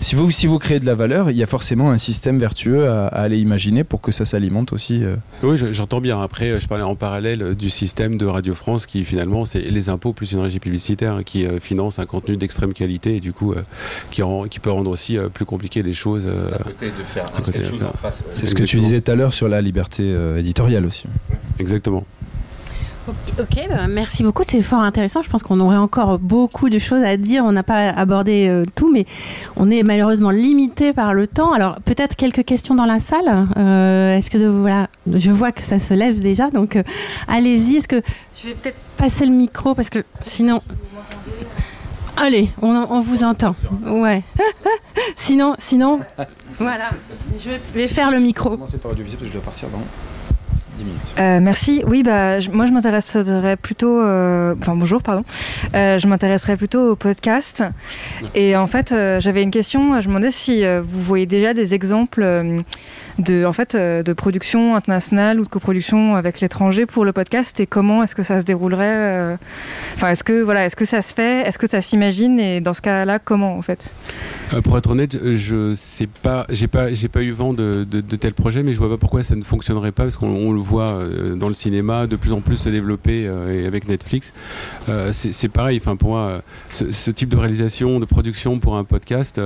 [SPEAKER 3] Si vous, si vous créez de la valeur, il y a forcément un système vertueux à, aller imaginer pour que ça s'alimente aussi. Euh.
[SPEAKER 2] Oui, j'entends bien. Après, euh, je parlais en parallèle euh, du système de Radio France qui finalement, c'est les impôts plus une régie publicitaire qui finance un contenu d'extrême qualité et du coup qui, qui peut rendre aussi plus compliqué les choses.
[SPEAKER 3] à côté de faire C'est ce que tu disais tout à l'heure sur la liberté éditoriale aussi.
[SPEAKER 2] Exactement.
[SPEAKER 1] Ok, bah, merci beaucoup, c'est fort intéressant. Je pense qu'on aurait encore beaucoup de choses à dire. On n'a pas abordé euh, tout, mais on est malheureusement limité par le temps. Alors peut-être quelques questions dans la salle. Euh, Est-ce que voilà, je vois que ça se lève déjà, donc euh, allez-y. Est-ce que je vais peut-être passer le micro parce que sinon. Allez, on, vous entend. Ouais. (laughs) sinon, sinon, voilà. Je vais, faire le micro.
[SPEAKER 3] Commencer par audiovisuel parce que je dois partir 10 minutes.
[SPEAKER 5] Euh, merci. Oui, bah, moi je m'intéresserais plutôt. euh, Enfin, bonjour, pardon. Euh, je m'intéresserais plutôt au podcast. Et en fait, j'avais une question. Je me demandais si vous voyez déjà des exemples de, en fait, euh, de production internationale ou de coproduction avec l'étranger pour le podcast et comment est-ce que ça se déroulerait euh, Enfin, est-ce que, voilà, est-ce que ça se fait Est-ce que ça s'imagine Et dans ce cas-là, comment en fait?
[SPEAKER 2] Euh, pour être honnête, je sais pas, eu vent de, de, de tels projets, mais je vois pas pourquoi ça ne fonctionnerait pas, parce qu'on on le voit dans le cinéma de plus en plus se développer et avec Netflix. C'est pareil. Enfin, pour moi, ce, type de réalisation, de production pour un podcast,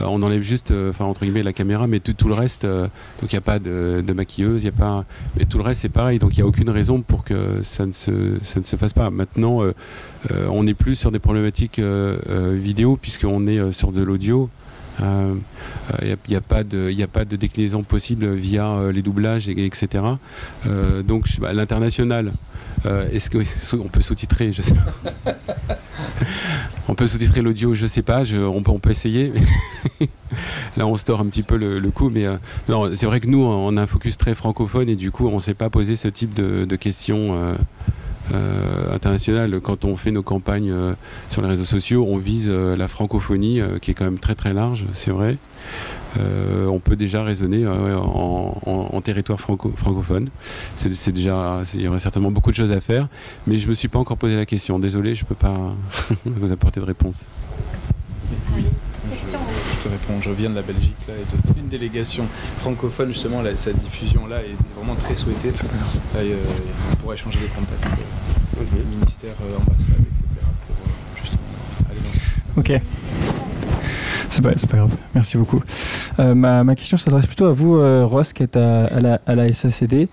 [SPEAKER 2] on enlève juste, entre guillemets, la caméra, mais tout le reste. Donc il n'y a pas de, maquilleuse, il y a pas, mais tout le reste c'est pareil. Donc il n'y a aucune raison pour que ça ne se, fasse pas. Maintenant, euh, euh, on n'est plus sur des problématiques euh, vidéo puisqu'on est sur de l'audio. Il n'y a, pas de- y a pas de déclinaison possible via euh, les doublages, et- etc. Euh, donc pas, l'international, euh, est-ce qu'on peut sous-titrer Je sais pas. (laughs) on peut sous-titrer l'audio, je sais pas, on, peut, on peut essayer. (laughs) Là, on store un petit peu le, coup, mais euh, non, c'est vrai que nous, on a un focus très francophone et du coup, on ne s'est pas posé ce type de, de questions euh, euh, internationales. Quand on fait nos campagnes euh, sur les réseaux sociaux, on vise euh, la francophonie, euh, qui est quand même très très large, c'est vrai. On peut déjà raisonner en, territoire franco- francophone. C'est déjà, il y aurait certainement beaucoup de choses à faire, mais je me suis pas encore posé la question. Désolé, je peux pas (laughs) vous apporter de réponse.
[SPEAKER 3] Je, je te réponds, je viens de la Belgique là, et de- d'une délégation francophone justement, là, cette diffusion-là est vraiment très souhaitée. Là, euh, on pourrait échanger des contacts, euh, les ministères, euh, ambassades, etc. pour euh, justement aller dans ce
[SPEAKER 6] Ok. C'est pas, grave, merci beaucoup. Ma, ma question s'adresse plutôt à vous, Ross, qui est à, à la, à la SACD.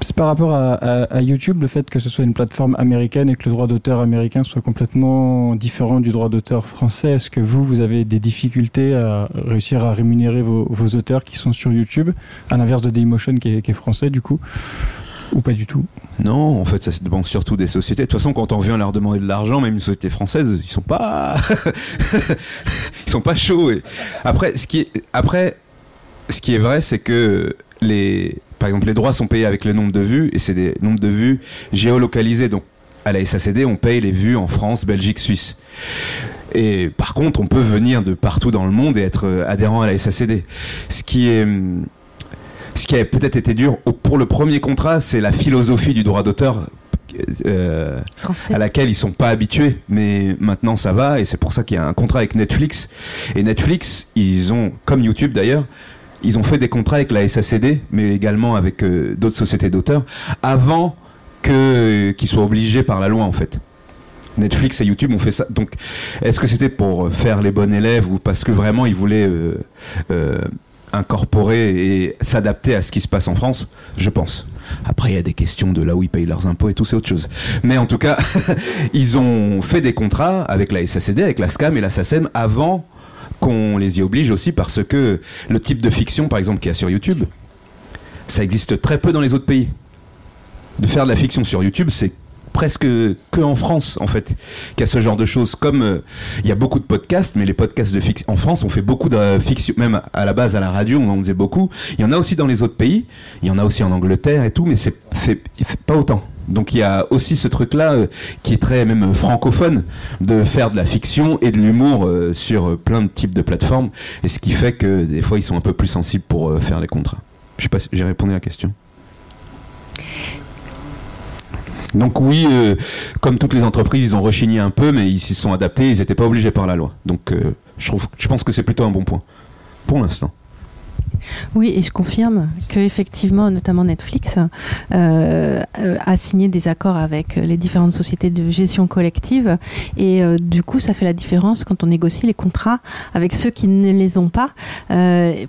[SPEAKER 6] C'est par rapport à, YouTube, le fait que ce soit une plateforme américaine et que le droit d'auteur américain soit complètement différent du droit d'auteur français. Est-ce que vous, vous avez des difficultés à réussir à rémunérer vos, auteurs qui sont sur YouTube, à l'inverse de Dailymotion qui est, français du coup Ou pas du tout?
[SPEAKER 4] Non, en fait, ça dépend surtout des sociétés. De toute façon, quand on vient leur demander de l'argent, même une société française, ils sont pas, (laughs) ils sont pas chauds. Après, ce qui est, après, ce qui est vrai, c'est que les, par exemple, les droits sont payés avec le nombre de vues et c'est des nombres de vues géolocalisés. Donc, à la SACD, on paye les vues en France, Belgique, Suisse. Et par contre, on peut venir de partout dans le monde et être euh, adhérent à la SACD. Ce qui est, hum, ce qui a peut-être été dur pour le premier contrat, c'est la philosophie du droit d'auteur euh, à laquelle ils sont pas habitués, mais maintenant ça va et c'est pour ça qu'il y a un contrat avec Netflix. Et Netflix, ils ont, comme YouTube d'ailleurs, ils ont fait des contrats avec la SACD, mais également avec euh, d'autres sociétés d'auteurs, avant que qu'ils soient obligés par la loi en fait. Netflix et YouTube ont fait ça. Donc, est-ce que c'était pour euh, faire les bons élèves ou parce que vraiment ils voulaient euh, euh, incorporer et s'adapter à ce qui se passe en France? Je pense. Après, il y a des questions de là où ils payent leurs impôts et tout, c'est autre chose. Mais en tout cas, (laughs) ils ont fait des contrats avec la SACD, avec la SCAM et la SACEM avant qu'on les y oblige aussi parce que le type de fiction, par exemple, qu'il y a sur YouTube, ça existe très peu dans les autres pays. De faire de la fiction sur YouTube, c'est presque que en France en fait qu'il y a ce genre de choses. Comme euh, il y a beaucoup de podcasts mais les podcasts de fiction en France on fait beaucoup de fiction même à la base à la radio on en faisait beaucoup. Il y en a aussi dans les autres pays. Il y en a aussi en Angleterre et tout mais c'est pas autant. Donc il y a aussi ce truc là qui est très même euh, francophone de faire de la fiction et de l'humour euh, sur euh, plein de types de plateformes. Et ce qui fait que des fois ils sont un peu plus sensibles pour euh, faire les contrats. Je sais pas si j'ai répondu à la question donc oui, euh, comme toutes les entreprises, ils ont rechigné un peu, mais ils s'y sont adaptés, ils n'étaient pas obligés par la loi. Donc euh, je, trouve, je pense que c'est plutôt un bon point, pour l'instant.
[SPEAKER 1] Oui, et je confirme que effectivement, notamment Netflix euh, euh, a signé des accords avec les différentes sociétés de gestion collective, et euh, du coup, ça fait la différence quand on négocie les contrats avec ceux qui ne les ont pas,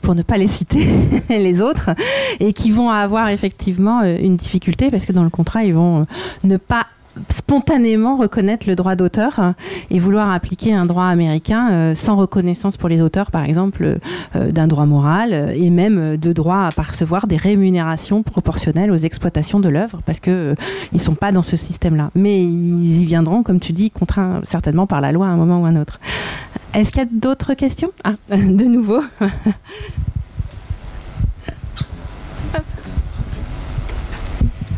[SPEAKER 1] pour ne pas les citer (laughs) les autres, et qui vont avoir effectivement une difficulté parce que dans le contrat, ils vont ne pas spontanément reconnaître le droit d'auteur euh, et vouloir appliquer un droit américain euh, sans reconnaissance pour les auteurs, par exemple, euh, d'un droit moral et même de droit à percevoir des rémunérations proportionnelles aux exploitations de l'œuvre parce que euh, ils sont pas dans ce système-là. Mais ils y viendront, comme tu dis, contraints certainement par la loi à un moment ou un autre. Est-ce qu'il y a d'autres questions? Ah, (laughs) de nouveau. (laughs)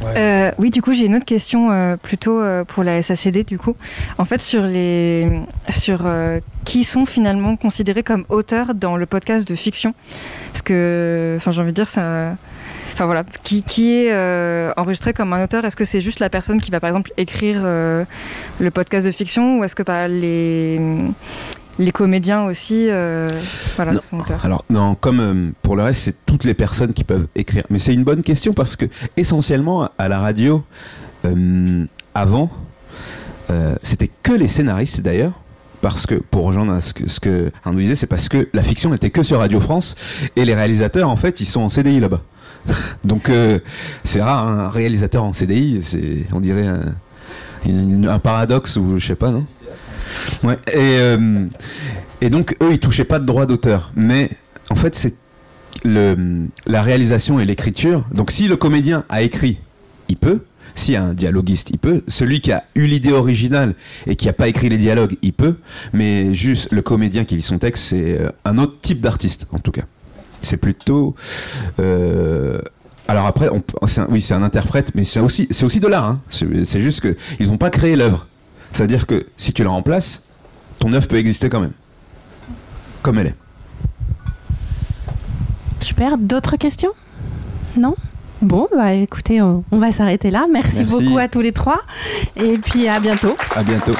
[SPEAKER 5] Euh, oui, du coup, j'ai une autre question euh, plutôt euh, pour la SACD, du coup. En fait, sur les, sur qui sont finalement considérés comme auteurs dans le podcast de fiction? Parce que, enfin, j'ai envie de dire, ça. Enfin voilà, qui, qui est enregistré comme un auteur? Est-ce que c'est juste la personne qui va par exemple écrire le podcast de fiction? Ou est-ce que par les, les comédiens aussi euh, voilà,
[SPEAKER 4] Non.
[SPEAKER 5] sont auteurs
[SPEAKER 4] Alors non, comme euh, pour le reste, c'est toutes les personnes qui peuvent écrire. Mais c'est une bonne question parce que essentiellement à la radio, euh, avant, c'était que les scénaristes d'ailleurs. Parce que, pour rejoindre ce que, ce que Arnaud disait, c'est parce que la fiction n'était que sur Radio France et les réalisateurs, en fait, ils sont en CDI là-bas. (laughs) Donc, c'est rare, un réalisateur en CDI, c'est, on dirait, un, un paradoxe ou je sais pas, non? Ouais, et, euh, et donc, eux, ils touchaient pas de droit d'auteur. Mais, en fait, c'est le, la réalisation et l'écriture. Donc, si le comédien a écrit, il peut. A un dialoguiste, il peut. Celui qui a eu l'idée originale et qui n'a pas écrit les dialogues, il peut. Mais juste le comédien qui lit son texte, c'est euh, un autre type d'artiste, en tout cas. C'est plutôt. euh, alors après, on oui, c'est un interprète, mais c'est aussi, aussi de l'art. hein. C'est juste que ils n'ont pas créé l'œuvre. C'est-à-dire que si tu la remplaces, ton œuvre peut exister quand même, comme elle est.
[SPEAKER 1] Super. D'autres questions? Non? Bon, bah écoutez, on on va s'arrêter là. Merci,
[SPEAKER 4] Merci.
[SPEAKER 1] beaucoup à tous les trois. Et puis à bientôt.
[SPEAKER 4] À bientôt.